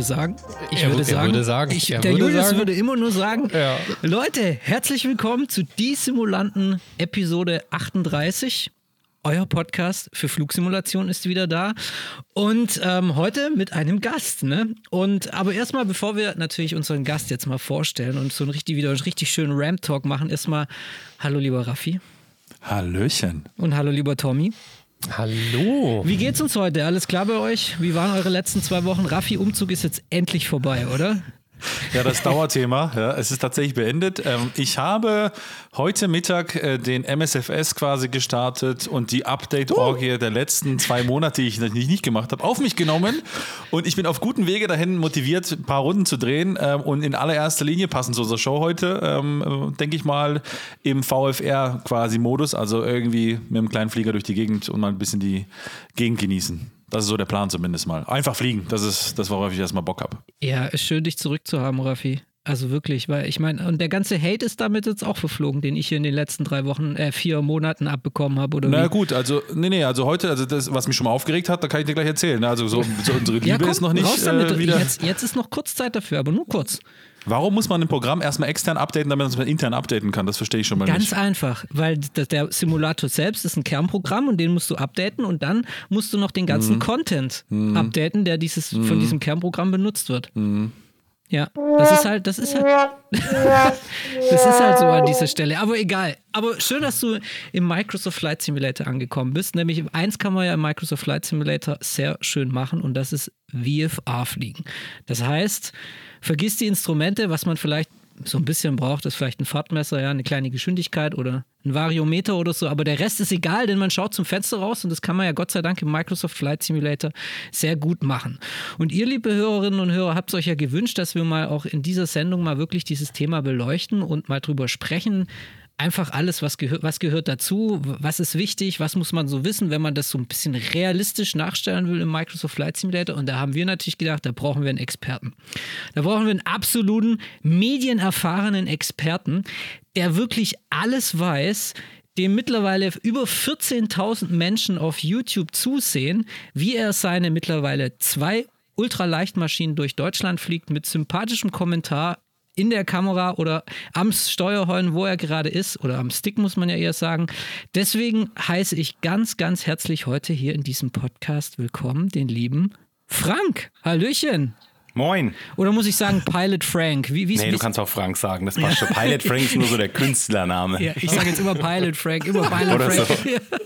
würde sagen, ich Er würde wür- er sagen, würde sagen, ich, er der würde Julius sagen. würde immer nur sagen, Ja. Leute, herzlich willkommen zu Die Simulanten Episode 38. Euer Podcast für Flugsimulation ist wieder da und ähm, heute mit einem Gast, ne? Und aber erstmal, bevor wir natürlich unseren Gast jetzt mal vorstellen und so ein richtig wieder einen richtig schönen Ramp Talk machen, erstmal Hallo lieber Raffi Hallöchen. und hallo lieber Tommy. Hallo. Wie geht's uns heute? Alles klar bei euch? Wie waren eure letzten zwei Wochen? Raffi, Umzug ist jetzt endlich vorbei, oder? Ja, das Dauerthema. Ja, es ist tatsächlich beendet. Ähm, ich habe heute Mittag äh, den MSFS quasi gestartet und die Update-Orgie der letzten zwei Monate, die ich natürlich nicht gemacht habe, auf mich genommen. Und ich bin auf gutem Wege dahin motiviert, ein paar Runden zu drehen. Ähm, und in allererster Linie passend zu unserer Show heute, ähm, äh, denke ich mal, im VFR quasi Modus. Also irgendwie mit einem kleinen Flieger durch die Gegend und mal ein bisschen die Gegend genießen. Das ist so der Plan zumindest mal. Einfach fliegen, das ist das, worauf ich erstmal Bock habe. Ja, ist schön, dich zurückzuhaben, Raffi. Also wirklich, weil ich meine, und der ganze Hate ist damit jetzt auch verflogen, den ich hier in den letzten drei Wochen, äh, vier Monaten abbekommen habe, oder Na wie? gut, also, nee, nee, also heute, also das, was mich schon mal aufgeregt hat, da kann ich dir gleich erzählen. Also so, so unsere Liebe Ja, komm, ist noch nicht raus damit. äh, wieder. Jetzt, jetzt ist noch kurz Zeit dafür, aber nur kurz. Warum muss man ein Programm erstmal extern updaten, damit man es intern updaten kann? Das verstehe ich schon mal Ganz nicht. einfach, weil der Simulator selbst ist ein Kernprogramm und den musst du updaten und dann musst du noch den ganzen Mhm. Content updaten, der dieses, von diesem Kernprogramm benutzt wird. Ja, das ist halt, das ist halt, das ist halt so an dieser Stelle. Aber egal. Aber schön, dass du im Microsoft Flight Simulator angekommen bist. Nämlich eins kann man ja im Microsoft Flight Simulator sehr schön machen und das ist VFA fliegen. Das heißt, vergiss die Instrumente, was man vielleicht so ein bisschen braucht, ist vielleicht ein Fahrtmesser, ja, eine kleine Geschwindigkeit oder ein Variometer oder so, aber der Rest ist egal, denn man schaut zum Fenster raus und das kann man ja Gott sei Dank im Microsoft Flight Simulator sehr gut machen. Und ihr, liebe Hörerinnen und Hörer, habt euch ja gewünscht, dass wir mal auch in dieser Sendung mal wirklich dieses Thema beleuchten und mal drüber sprechen. Einfach alles, was, gehört, was gehört dazu, was ist wichtig, was muss man so wissen, wenn man das so ein bisschen realistisch nachstellen will im Microsoft Flight Simulator. Und da haben wir natürlich gedacht, da brauchen wir einen Experten. Da brauchen wir einen absoluten, medienerfahrenen Experten, der wirklich alles weiß, dem mittlerweile über 14.000 Menschen auf YouTube zusehen, wie er seine mittlerweile zwei Ultraleichtmaschinen durch Deutschland fliegt mit sympathischem Kommentar in der Kamera oder am Steuerhorn, wo er gerade ist, oder am Stick muss man ja eher sagen. Deswegen heiße ich ganz, ganz herzlich heute hier in diesem Podcast willkommen den lieben Frank. Hallöchen. Moin. Oder muss ich sagen Pilot Frank? Wie, wie, Nee, wie, du kannst auch Frank sagen, das passt schon. Pilot Frank ist nur so der Künstlername. ja, ich sage jetzt immer Pilot Frank, immer Pilot Oder Frank. so.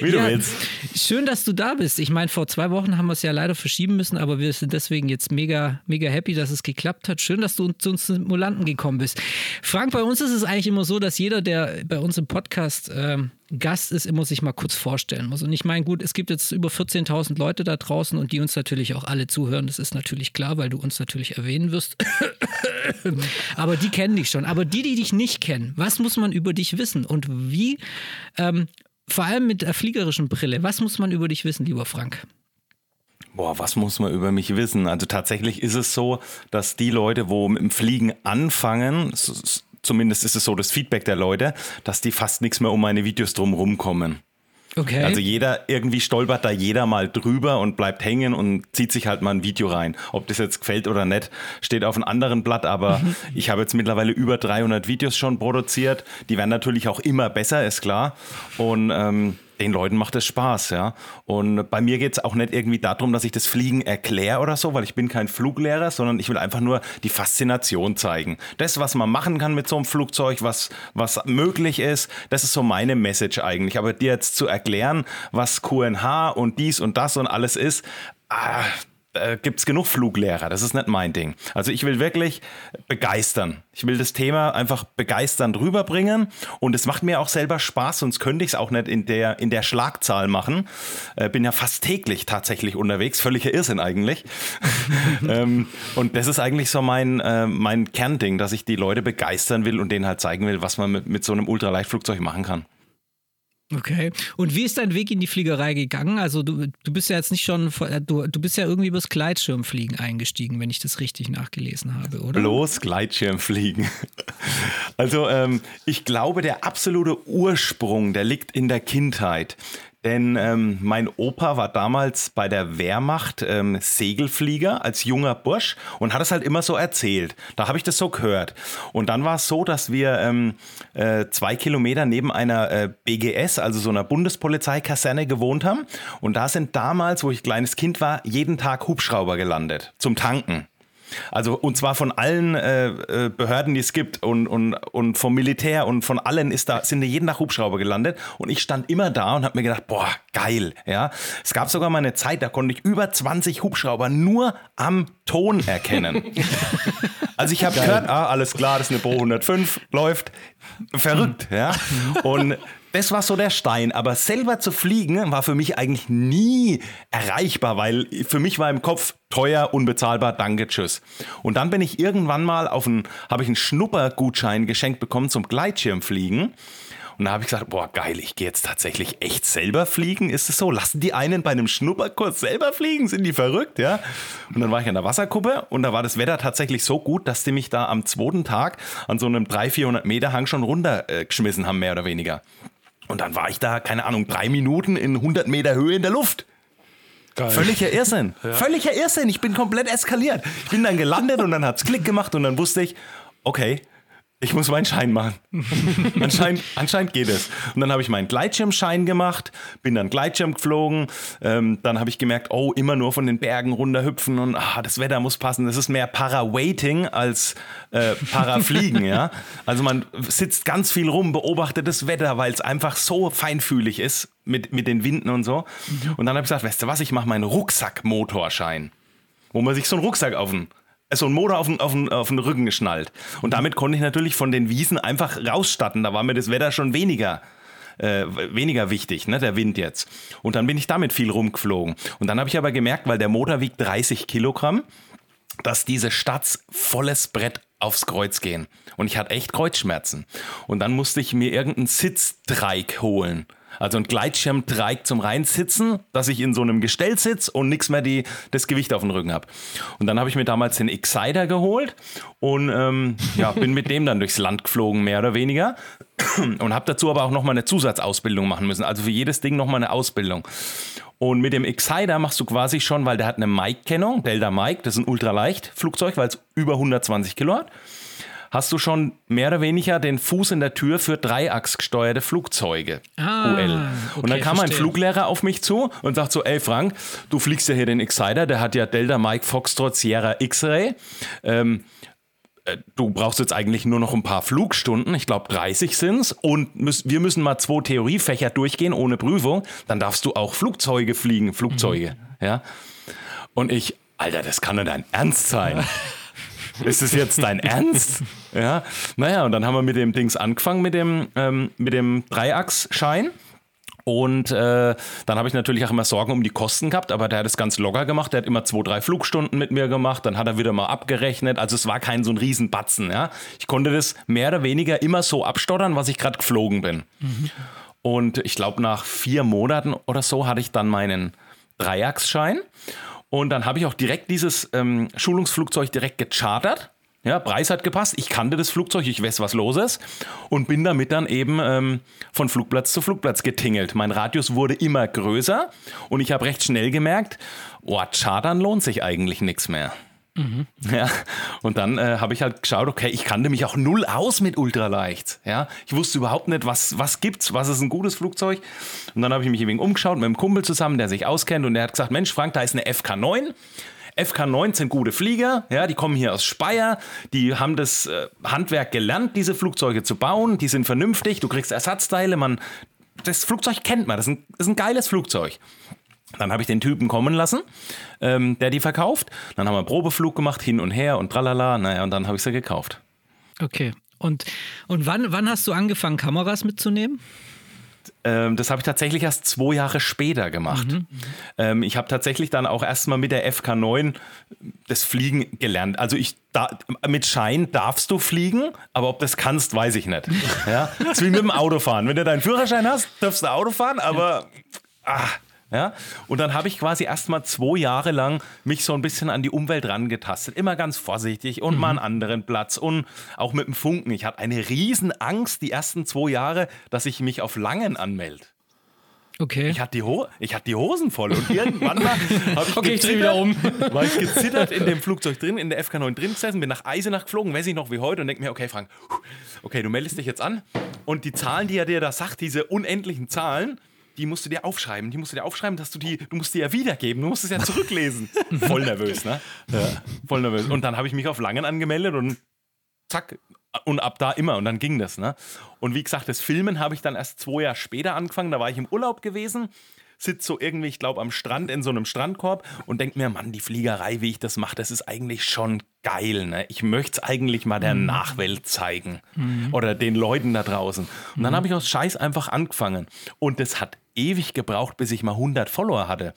Wie du Ja, willst. Schön, dass du da bist. Ich meine, vor zwei Wochen haben wir es ja leider verschieben müssen, aber wir sind deswegen jetzt mega, mega happy, dass es geklappt hat. Schön, dass du zu uns Simulanten gekommen bist. Frank, bei uns ist es eigentlich immer so, dass jeder, der bei uns im Podcast ähm, Gast ist, immer sich mal kurz vorstellen muss. Und ich meine, gut, es gibt jetzt über 14.000 Leute da draußen und die uns natürlich auch alle zuhören. Das ist natürlich klar, weil du uns natürlich erwähnen wirst. Aber die kennen dich schon. Aber die, die dich nicht kennen, was muss man über dich wissen? Und wie, ähm, vor allem mit der fliegerischen Brille, was muss man über dich wissen, lieber Frank? Boah, was muss man über mich wissen? Also tatsächlich ist es so, dass die Leute, wo mit dem Fliegen anfangen, zumindest ist es so das Feedback der Leute, dass die fast nichts mehr um meine Videos drumherum kommen. Okay. Also jeder, irgendwie stolpert da jeder mal drüber und bleibt hängen und zieht sich halt mal ein Video rein. Ob das jetzt gefällt oder nicht, steht auf einem anderen Blatt, aber ich habe jetzt mittlerweile über 300 Videos schon produziert. Die werden natürlich auch immer besser, ist klar. Und ähm, den Leuten macht es Spaß, ja. Und bei mir geht es auch nicht irgendwie darum, dass ich das Fliegen erkläre oder so, weil ich bin kein Fluglehrer, sondern ich will einfach nur die Faszination zeigen. Das, was man machen kann mit so einem Flugzeug, was, was möglich ist, das ist so meine Message eigentlich. Aber dir jetzt zu erklären, was QNH und dies und das und alles ist, ah, da gibt es genug Fluglehrer, das ist nicht mein Ding. Also ich will wirklich begeistern. Ich will das Thema einfach begeisternd rüberbringen und es macht mir auch selber Spaß, sonst könnte ich es auch nicht in der, in der Schlagzahl machen. Äh, bin ja fast täglich tatsächlich unterwegs, völliger Irrsinn eigentlich. ähm, und das ist eigentlich so mein, äh, mein Kernding, dass ich die Leute begeistern will und denen halt zeigen will, was man mit, mit so einem Ultraleichtflugzeug machen kann. Okay. Und wie ist dein Weg in die Fliegerei gegangen? Also du, du bist ja jetzt nicht schon, äh, du, du bist ja irgendwie übers Gleitschirmfliegen eingestiegen, wenn ich das richtig nachgelesen habe, oder? Bloß Gleitschirmfliegen. Also ähm, ich glaube, der absolute Ursprung, der liegt in der Kindheit. Denn ähm, mein Opa war damals bei der Wehrmacht ähm, Segelflieger als junger Bursch und hat es halt immer so erzählt. Da habe ich das so gehört. Und dann war es so, dass wir ähm, äh, zwei Kilometer neben einer äh, BGS, also so einer Bundespolizeikaserne, gewohnt haben. Und da sind damals, wo ich kleines Kind war, jeden Tag Hubschrauber gelandet zum Tanken. Also und zwar von allen äh, äh, Behörden, die es gibt und, und, und vom Militär und von allen ist da, sind da jeden Tag Hubschrauber gelandet und ich stand immer da und habe mir gedacht, boah, geil. Ja. Es gab sogar mal eine Zeit, da konnte ich über 20 Hubschrauber nur am Ton erkennen. also ich habe gehört, ah, alles klar, das ist eine Bo 105, läuft. Verrückt, ja. Und das war so der Stein. Aber selber zu fliegen war für mich eigentlich nie erreichbar, weil für mich war im Kopf teuer, unbezahlbar, danke, tschüss. Und dann bin ich irgendwann mal auf einen, habe ich einen Schnuppergutschein geschenkt bekommen zum Gleitschirmfliegen. Und da habe ich gesagt, boah, geil, ich gehe jetzt tatsächlich echt selber fliegen. Ist es so? Lassen die einen bei einem Schnupperkurs selber fliegen? Sind die verrückt, ja? Und dann war ich an der Wasserkuppe und da war das Wetter tatsächlich so gut, dass die mich da am zweiten Tag an so einem 300, 400 Meter Hang schon runtergeschmissen haben, mehr oder weniger. Und dann war ich da, keine Ahnung, drei Minuten in 100 Meter Höhe in der Luft. Geil. Völliger Irrsinn. Ja. Völliger Irrsinn. Ich bin komplett eskaliert. Ich bin dann gelandet und dann hat es Klick gemacht und dann wusste ich, okay, ich muss meinen Schein machen. anscheinend, anscheinend geht es. Und dann habe ich meinen Gleitschirmschein gemacht, bin dann Gleitschirm geflogen. Ähm, dann habe ich gemerkt, oh, immer nur von den Bergen runterhüpfen und ah, das Wetter muss passen. Das ist mehr Para-Waiting als äh, Para-Fliegen, ja. Also man sitzt ganz viel rum, beobachtet das Wetter, weil es einfach so feinfühlig ist mit, mit den Winden und so. Und dann habe ich gesagt, weißt du was, ich mache meinen Rucksackmotorschein. Wo man sich so einen Rucksack auf den so ein Motor auf den, auf, den, auf den Rücken geschnallt. Und damit konnte ich natürlich von den Wiesen einfach rausstatten. Da war mir das Wetter schon weniger. Äh, weniger wichtig, ne, der Wind jetzt. Und dann bin ich damit viel rumgeflogen. Und dann habe ich aber gemerkt, weil der Motor wiegt 30 Kilogramm, dass diese Stats volles Brett aufs Kreuz gehen. Und ich hatte echt Kreuzschmerzen. Und dann musste ich mir irgendeinen Sitzdreieck holen. Also ein Gleitschirmdreieck zum Reinsitzen, dass ich in so einem Gestell sitze und nichts mehr die, das Gewicht auf dem Rücken habe. Und dann habe ich mir damals den Exciter geholt und ähm, ja, bin mit dem dann durchs Land geflogen, mehr oder weniger. Und habe dazu aber auch nochmal eine Zusatzausbildung machen müssen. Also für jedes Ding nochmal eine Ausbildung. Und mit dem Exciter machst du quasi schon, weil der hat eine Mike-Kennung, Delta Mike, das ist ein ultraleicht Flugzeug, weil es über 120 Kilo hat hast du schon mehr oder weniger den Fuß in der Tür für dreiachsgesteuerte Flugzeuge. Ah, UL. Okay, und dann kam verstehe. ein Fluglehrer auf mich zu und sagt so, ey Frank, du fliegst ja hier den Exciter, der hat ja Delta Mike Foxtrot Sierra X-Ray. Ähm, äh, du brauchst jetzt eigentlich nur noch ein paar Flugstunden, ich glaube 30 sind es, und müß, wir müssen mal zwei Theoriefächer durchgehen ohne Prüfung, dann darfst du auch Flugzeuge fliegen, Flugzeuge, mhm. ja. Und ich, Alter, das kann doch dein Ernst sein. ist es jetzt dein Ernst? Ja, naja, und dann haben wir mit dem Dings angefangen, mit dem, ähm, mit dem Dreiachsschein. Und äh, dann habe ich natürlich auch immer Sorgen um die Kosten gehabt, aber der hat es ganz locker gemacht. Der hat immer zwei, drei Flugstunden mit mir gemacht, dann hat er wieder mal abgerechnet. Also es war kein so ein Riesenbatzen. Ja? Ich konnte das mehr oder weniger immer so abstottern, was ich gerade geflogen bin. Mhm. Und ich glaube, nach vier Monaten oder so hatte ich dann meinen Dreiachsschein. Und dann habe ich auch direkt dieses ähm, Schulungsflugzeug direkt gechartert. Ja, Preis hat gepasst. Ich kannte das Flugzeug, ich weiß, was los ist. Und bin damit dann eben ähm, von Flugplatz zu Flugplatz getingelt. Mein Radius wurde immer größer und ich habe recht schnell gemerkt, oh, Chartern lohnt sich eigentlich nichts mehr. Mhm. Ja, und dann äh, habe ich halt geschaut, okay, ich kannte mich auch null aus mit Ultraleicht. Ja, ich wusste überhaupt nicht, was, was gibt's, was ist ein gutes Flugzeug. Und dann habe ich mich wenig umgeschaut mit einem Kumpel zusammen, der sich auskennt und der hat gesagt, Mensch, Frank, da ist eine FK9. FK9 sind gute Flieger, ja, die kommen hier aus Speyer, die haben das äh, Handwerk gelernt, diese Flugzeuge zu bauen, die sind vernünftig, du kriegst Ersatzteile, man, das Flugzeug kennt man, das ist ein, das ist ein geiles Flugzeug. Dann habe ich den Typen kommen lassen, ähm, der die verkauft. Dann haben wir einen Probeflug gemacht, hin und her und tralala. Naja, und dann habe ich sie gekauft. Okay. Und, und wann, wann hast du angefangen, Kameras mitzunehmen? Ähm, das habe ich tatsächlich erst zwei Jahre später gemacht. Mhm. Ähm, ich habe tatsächlich dann auch erstmal mit der FK9 das Fliegen gelernt. Also ich da, mit Schein darfst du fliegen, aber ob das kannst, weiß ich nicht. Ja? Das ist wie mit dem Autofahren. Wenn du deinen Führerschein hast, darfst du Auto fahren, aber ah, ja? Und dann habe ich quasi erstmal zwei Jahre lang mich so ein bisschen an die Umwelt rangetastet. Immer ganz vorsichtig und mhm. mal einen anderen Platz und auch mit dem Funken. Ich hatte eine riesen Angst die ersten zwei Jahre, dass ich mich auf Langen anmelde. Okay. Ich hatte die, Ho ich hatte die Hosen voll und irgendwann mal habe ich, Okay, ich dreh wieder um. war ich gezittert in dem Flugzeug drin, in der FK9 drin gesessen, bin nach Eisenach geflogen, weiß ich noch wie heute und denke mir, okay Frank, okay, du meldest dich jetzt an und die Zahlen, die er dir da sagt, diese unendlichen Zahlen, die musst du dir aufschreiben, die musst du dir aufschreiben, dass du die, du musst die ja wiedergeben, du musst es ja zurücklesen. Voll nervös, ne? Ja, voll nervös. Und dann habe ich mich auf Langen angemeldet und zack, und ab da immer und dann ging das. Ne? Und wie gesagt, das Filmen habe ich dann erst zwei Jahre später angefangen. Da war ich im Urlaub gewesen, sitze so irgendwie, ich glaube, am Strand in so einem Strandkorb und denke mir, Mann, die Fliegerei, wie ich das mache, das ist eigentlich schon geil. Ne? Ich möchte es eigentlich mal der Nachwelt zeigen oder den Leuten da draußen. Und dann habe ich aus Scheiß einfach angefangen. Und das hat ewig gebraucht, bis ich mal 100 Follower hatte,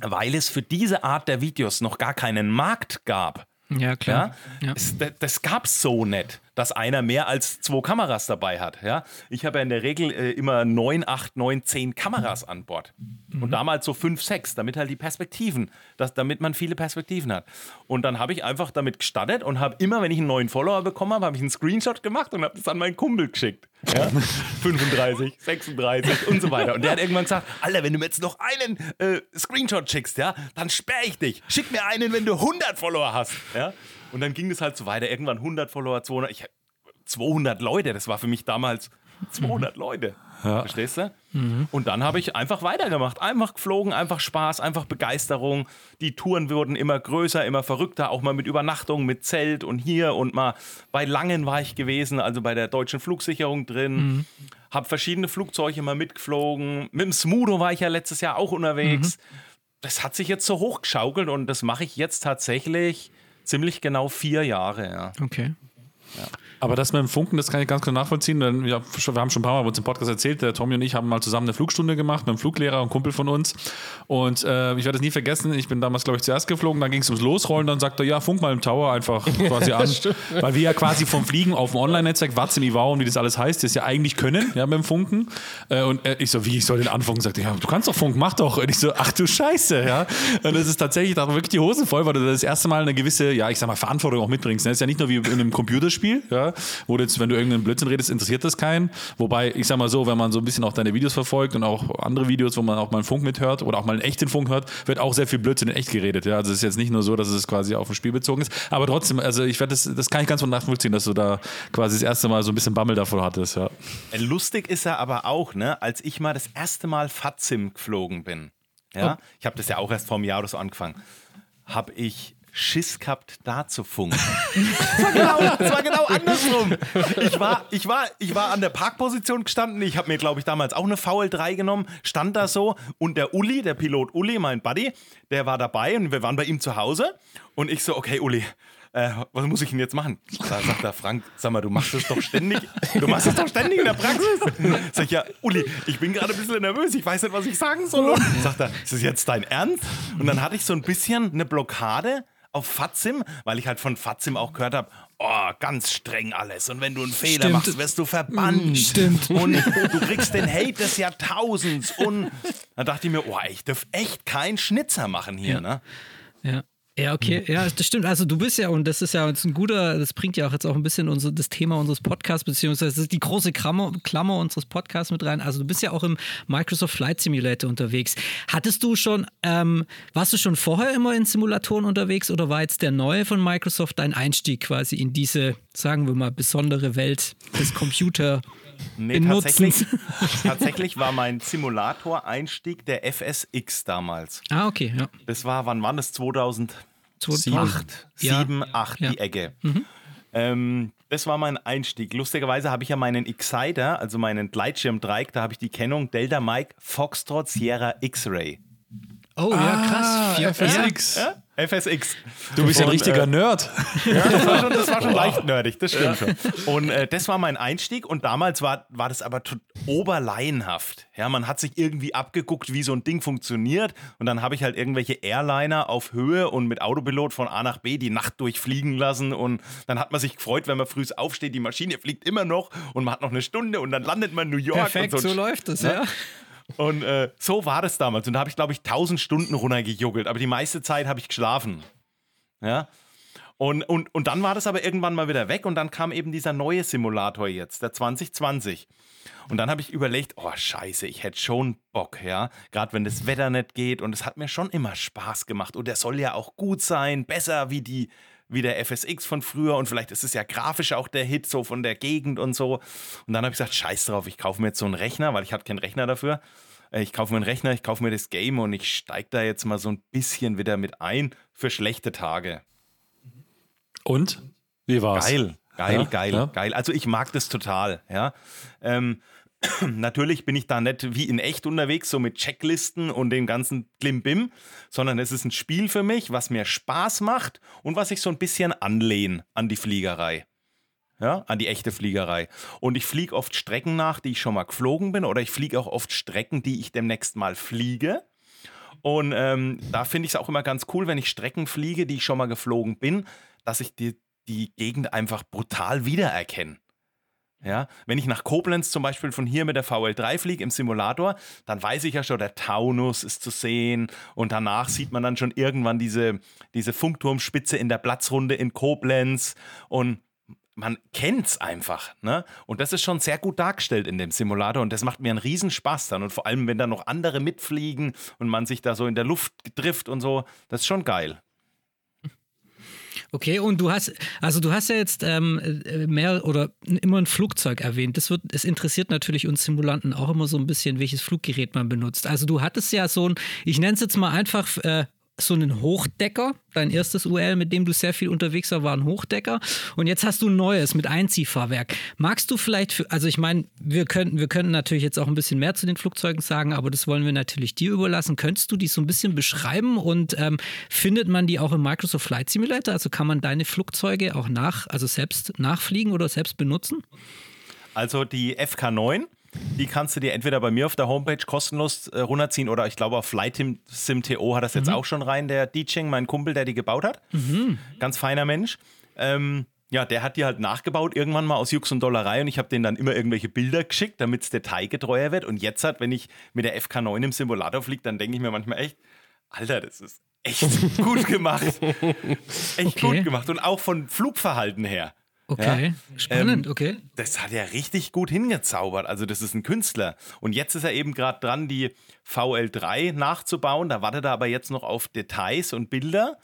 weil es für diese Art der Videos noch gar keinen Markt gab. Ja, klar. Ja? Ja. Das das gab es so nicht, dass einer mehr als zwei Kameras dabei hat. Ja? Ich habe ja in der Regel äh, immer neun, acht, neun, zehn Kameras an Bord. Und damals so fünf, sechs, damit halt die Perspektiven, dass, damit man viele Perspektiven hat. Und dann habe ich einfach damit gestartet und habe immer, wenn ich einen neuen Follower bekommen habe, habe ich einen Screenshot gemacht und habe das an meinen Kumpel geschickt. Ja? 35, 36 und so weiter. Und der hat irgendwann gesagt, Alter, wenn du mir jetzt noch einen äh, Screenshot schickst, ja, dann sperre ich dich. Schick mir einen, wenn du 100 Follower hast. Ja? Und dann ging das halt so weiter. Irgendwann 100 Follower, 200, ich, 200 Leute, das war für mich damals 200 Leute. Verstehst du? Und dann habe ich einfach weitergemacht. Einfach geflogen, einfach Spaß, einfach Begeisterung. Die Touren wurden immer größer, immer verrückter, auch mal mit Übernachtung, mit Zelt und hier und mal bei Langen war ich gewesen, also bei der deutschen Flugsicherung drin. Habe verschiedene Flugzeuge mal mitgeflogen. Mit dem Smudo war ich ja letztes Jahr auch unterwegs. Das hat sich jetzt so hochgeschaukelt und das mache ich jetzt tatsächlich ziemlich genau vier Jahre. Ja. Okay. Aber das mit dem Funken, das kann ich ganz genau nachvollziehen. Denn wir, haben schon ein paar Mal bei uns im Podcast erzählt, der Tommy und ich haben mal zusammen eine Flugstunde gemacht mit einem Fluglehrer und Kumpel von uns. Und äh, ich werde es nie vergessen, ich bin damals, glaube ich, zuerst geflogen, dann ging es ums Losrollen, dann sagt er, ja, funk mal im Tower einfach quasi an. Weil wir ja quasi vom Fliegen auf dem Online-Netzwerk, WhatsApp, Ivao und wie das alles heißt, das ja eigentlich können, ja, mit dem Funken. Äh, und äh, ich so, wie, ich soll den anfunken? Sagt er, ja, du kannst doch funken, mach doch. Und ich so, ach du Scheiße, ja. Und das ist tatsächlich, da wirklich die Hosen voll, weil du das erste Mal eine gewisse, ja, ich sag mal, Verantwortung auch mitbringst. Ne? Das ist ja nicht nur wie in einem Computerspiel, ja, wo du jetzt, wenn du irgendeinen Blödsinn redest, interessiert das keinen. Wobei, ich sag mal so, wenn man so ein bisschen auch deine Videos verfolgt und auch andere Videos, wo man auch mal einen Funk mithört oder auch mal einen echten Funk hört, wird auch sehr viel Blödsinn in echt geredet. Ja? Also es ist jetzt nicht nur so, dass es quasi auf ein Spiel bezogen ist. Aber trotzdem, also ich werde das, das kann ich ganz von nachvollziehen, dass du da quasi das erste Mal so ein bisschen Bammel davor hattest, ja. Lustig ist er aber auch, ne, als ich mal das erste Mal Fatzim geflogen bin. Ja, ich habe das ja auch erst vor einem Jahr oder so angefangen. Habe ich Schiss gehabt, da zu funken. Es war genau, es war genau andersrum. Ich war, ich, war, ich war an der Parkposition gestanden. Ich habe mir, glaube ich, damals auch eine VL3 genommen, stand da so. Und der Uli, der Pilot Uli, mein Buddy, der war dabei und wir waren bei ihm zu Hause. Und ich so, okay, Uli, äh, was muss ich denn jetzt machen? Da sagt der Frank, sag mal, du machst das doch ständig. Du machst das doch ständig in der Praxis. Sag ich, ja, Uli, ich bin gerade ein bisschen nervös, ich weiß nicht, was ich sagen soll. Und sagt er, ist das jetzt dein Ernst? Und dann hatte ich so ein bisschen eine Blockade auf Fazim, weil ich halt von Fazim auch gehört habe, oh, ganz streng alles. Und wenn du einen Fehler Stimmt. machst, wirst du verbannt. Stimmt. Und du kriegst den Hate des Jahrtausends. Und da dachte ich mir, oh, ich darf echt keinen Schnitzer machen hier. Ne? Ja. Ja, okay, ja, das stimmt. Also du bist ja, und das ist ja jetzt ein guter, das bringt ja auch jetzt auch ein bisschen unser, das Thema unseres Podcasts, beziehungsweise die große Klammer, Klammer unseres Podcasts mit rein. Also du bist ja auch im Microsoft Flight Simulator unterwegs. Hattest du schon, ähm, warst du schon vorher immer in Simulatoren unterwegs oder war jetzt der neue von Microsoft dein Einstieg quasi in diese, sagen wir mal, besondere Welt des Computer? Nee, In tatsächlich, tatsächlich war mein Simulator-Einstieg der FSX damals. Ah, okay, ja. Das war, wann war das? 2008, 2008. Ja. 7, 8, Ja. die Ecke. Ähm, das war mein Einstieg. Lustigerweise habe ich ja meinen Exciter, also meinen Gleitschirmdreieck, da habe ich die Kennung Delta Mike Foxtrot Sierra X-Ray. Oh, ja, krass. Vier, FSX. Ja? FSX. Du bist ja ein Und, richtiger äh, Nerd. Ja, das war schon, das war schon leicht nerdig, das stimmt schon. Und äh, das war mein Einstieg und damals war, war das aber oberlaienhaft. Ja, man hat sich irgendwie abgeguckt, wie so ein Ding funktioniert und dann habe ich halt irgendwelche Airliner auf Höhe und mit Autopilot von A nach B die Nacht durchfliegen lassen und dann hat man sich gefreut, wenn man früh aufsteht, die Maschine fliegt immer noch und man hat noch eine Stunde und dann landet man in New York. Perfekt, und so läuft es, ja. Und äh, so war das damals. Und da habe ich, glaube ich, 1000 Stunden runtergejuggelt. Aber die meiste Zeit habe ich geschlafen. Ja. Und, und, und dann war das aber irgendwann mal wieder weg und dann kam eben dieser neue Simulator jetzt, der 2020. Und dann habe ich überlegt, oh scheiße, ich hätte schon Bock, ja. Gerade wenn das Wetter nicht geht und es hat mir schon immer Spaß gemacht. Und der soll ja auch gut sein, besser wie die, wie der FSX von früher und vielleicht ist es ja grafisch auch der Hit so von der Gegend und so. Und dann habe ich gesagt, scheiß drauf, ich kaufe mir jetzt so einen Rechner, weil ich hatte keinen Rechner dafür. Äh, ich kaufe mir einen Rechner, ich kaufe mir das Game und ich steige da jetzt mal so ein bisschen wieder mit ein für schlechte Tage. Und? Wie war's? Geil, geil, Ja? geil, Ja? geil. Also ich mag das total, ja. Ähm, natürlich bin ich da nicht wie in echt unterwegs, so mit Checklisten und dem ganzen Klimbim, sondern es ist ein Spiel für mich, was mir Spaß macht und was ich so ein bisschen anlehne an die Fliegerei. Ja, an die echte Fliegerei. Und ich fliege oft Strecken nach, die ich schon mal geflogen bin, oder ich fliege auch oft Strecken, die ich demnächst mal fliege. Und ähm, da finde ich es auch immer ganz cool, wenn ich Strecken fliege, die ich schon mal geflogen bin, dass ich die, die Gegend einfach brutal wiedererkenne. Ja, wenn ich nach Koblenz zum Beispiel von hier mit der VL3 fliege im Simulator, dann weiß ich ja schon, der Taunus ist zu sehen und danach sieht man dann schon irgendwann diese, diese Funkturmspitze in der Platzrunde in Koblenz und man kennt's einfach, ne? Und das ist schon sehr gut dargestellt in dem Simulator und das macht mir einen Riesenspaß dann und vor allem, wenn da noch andere mitfliegen und man sich da so in der Luft trifft und so, das ist schon geil. Okay, und du hast, also du hast ja jetzt ähm, äh, mehr oder immer ein Flugzeug erwähnt. Das wird, es interessiert natürlich uns Simulanten auch immer so ein bisschen, welches Fluggerät man benutzt. Also du hattest ja so ein, ich nenne es jetzt mal einfach äh, so einen Hochdecker. Dein erstes UL, mit dem du sehr viel unterwegs war, war ein Hochdecker. Und jetzt hast du ein neues mit Einziehfahrwerk. Magst du vielleicht, für, also ich meine, wir könnten, wir könnten natürlich jetzt auch ein bisschen mehr zu den Flugzeugen sagen, aber das wollen wir natürlich dir überlassen. Könntest du die so ein bisschen beschreiben und ähm, findet man die auch im Microsoft Flight Simulator? Also kann man deine Flugzeuge auch nach, also selbst nachfliegen oder selbst benutzen? Also die FK9, die kannst du dir entweder bei mir auf der Homepage kostenlos äh, runterziehen oder ich glaube auf Flight Sim TO hat das jetzt auch schon rein, der Dicheng, mein Kumpel, der die gebaut hat. Ganz feiner Mensch. Ähm, ja, der hat die halt nachgebaut irgendwann mal aus Jux und Dollerei und ich habe denen dann immer irgendwelche Bilder geschickt, damit es detailgetreuer wird. Und jetzt hat, wenn ich mit der FK9 im Simulator fliege, dann denke ich mir manchmal echt, Alter, das ist echt gut gemacht. Echt Okay. gut gemacht. Und auch von Flugverhalten her. Okay, Ja. spannend, Ähm, okay. Das hat er richtig gut hingezaubert. Also, das ist ein Künstler. Und jetzt ist er eben gerade dran, die VL3 nachzubauen. Da wartet er aber jetzt noch auf Details und Bilder.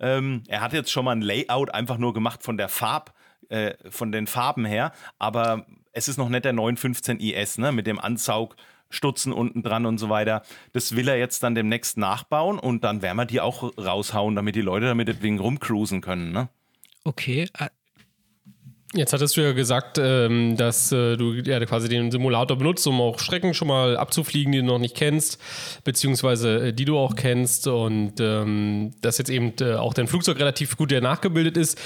Ähm, er hat jetzt schon mal ein Layout einfach nur gemacht von der Farb, äh, von den Farben her. Aber es ist noch nicht der 915 IS, ne, mit dem Ansaugstutzen unten dran und so weiter. Das will er jetzt dann demnächst nachbauen und dann werden wir die auch raushauen, damit die Leute damit wenig rumcruisen können, ne? Okay, äh, Jetzt hattest du ja gesagt, ähm, dass äh, du ja quasi den Simulator benutzt, um auch Strecken schon mal abzufliegen, die du noch nicht kennst, beziehungsweise äh, die du auch kennst und ähm, dass jetzt eben äh, auch dein Flugzeug relativ gut nachgebildet ist.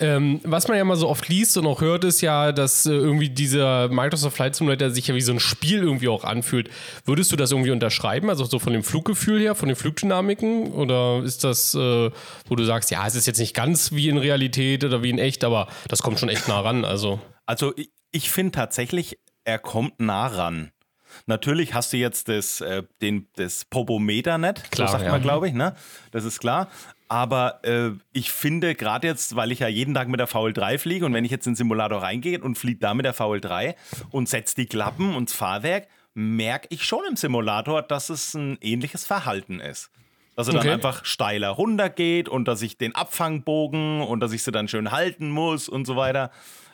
Ähm, was man ja mal so oft liest und auch hört, ist ja, dass irgendwie dieser Microsoft Flight Simulator sich ja wie so ein Spiel irgendwie auch anfühlt. Würdest du das irgendwie unterschreiben, also so von dem Fluggefühl her, von den Flugdynamiken? Oder ist das, wo du sagst, ja, es ist jetzt nicht ganz wie in Realität oder wie in echt, aber das kommt schon echt nah ran, also. Also ich, ich finde tatsächlich, er kommt nah ran. Natürlich hast du jetzt das, äh, den, das Popometer nicht, Klar, so sagt ja. man, glaube ich, ne? Das ist klar. Aber äh, ich finde gerade jetzt, weil ich ja jeden Tag mit der VL3 fliege und wenn ich jetzt in den Simulator reingehe und fliege da mit der VL3 und setze die Klappen und das Fahrwerk, merke ich schon im Simulator, dass es ein ähnliches Verhalten ist. Dass er dann Okay. einfach steiler runtergeht und dass ich den Abfangbogen und dass ich sie dann schön halten muss und so weiter.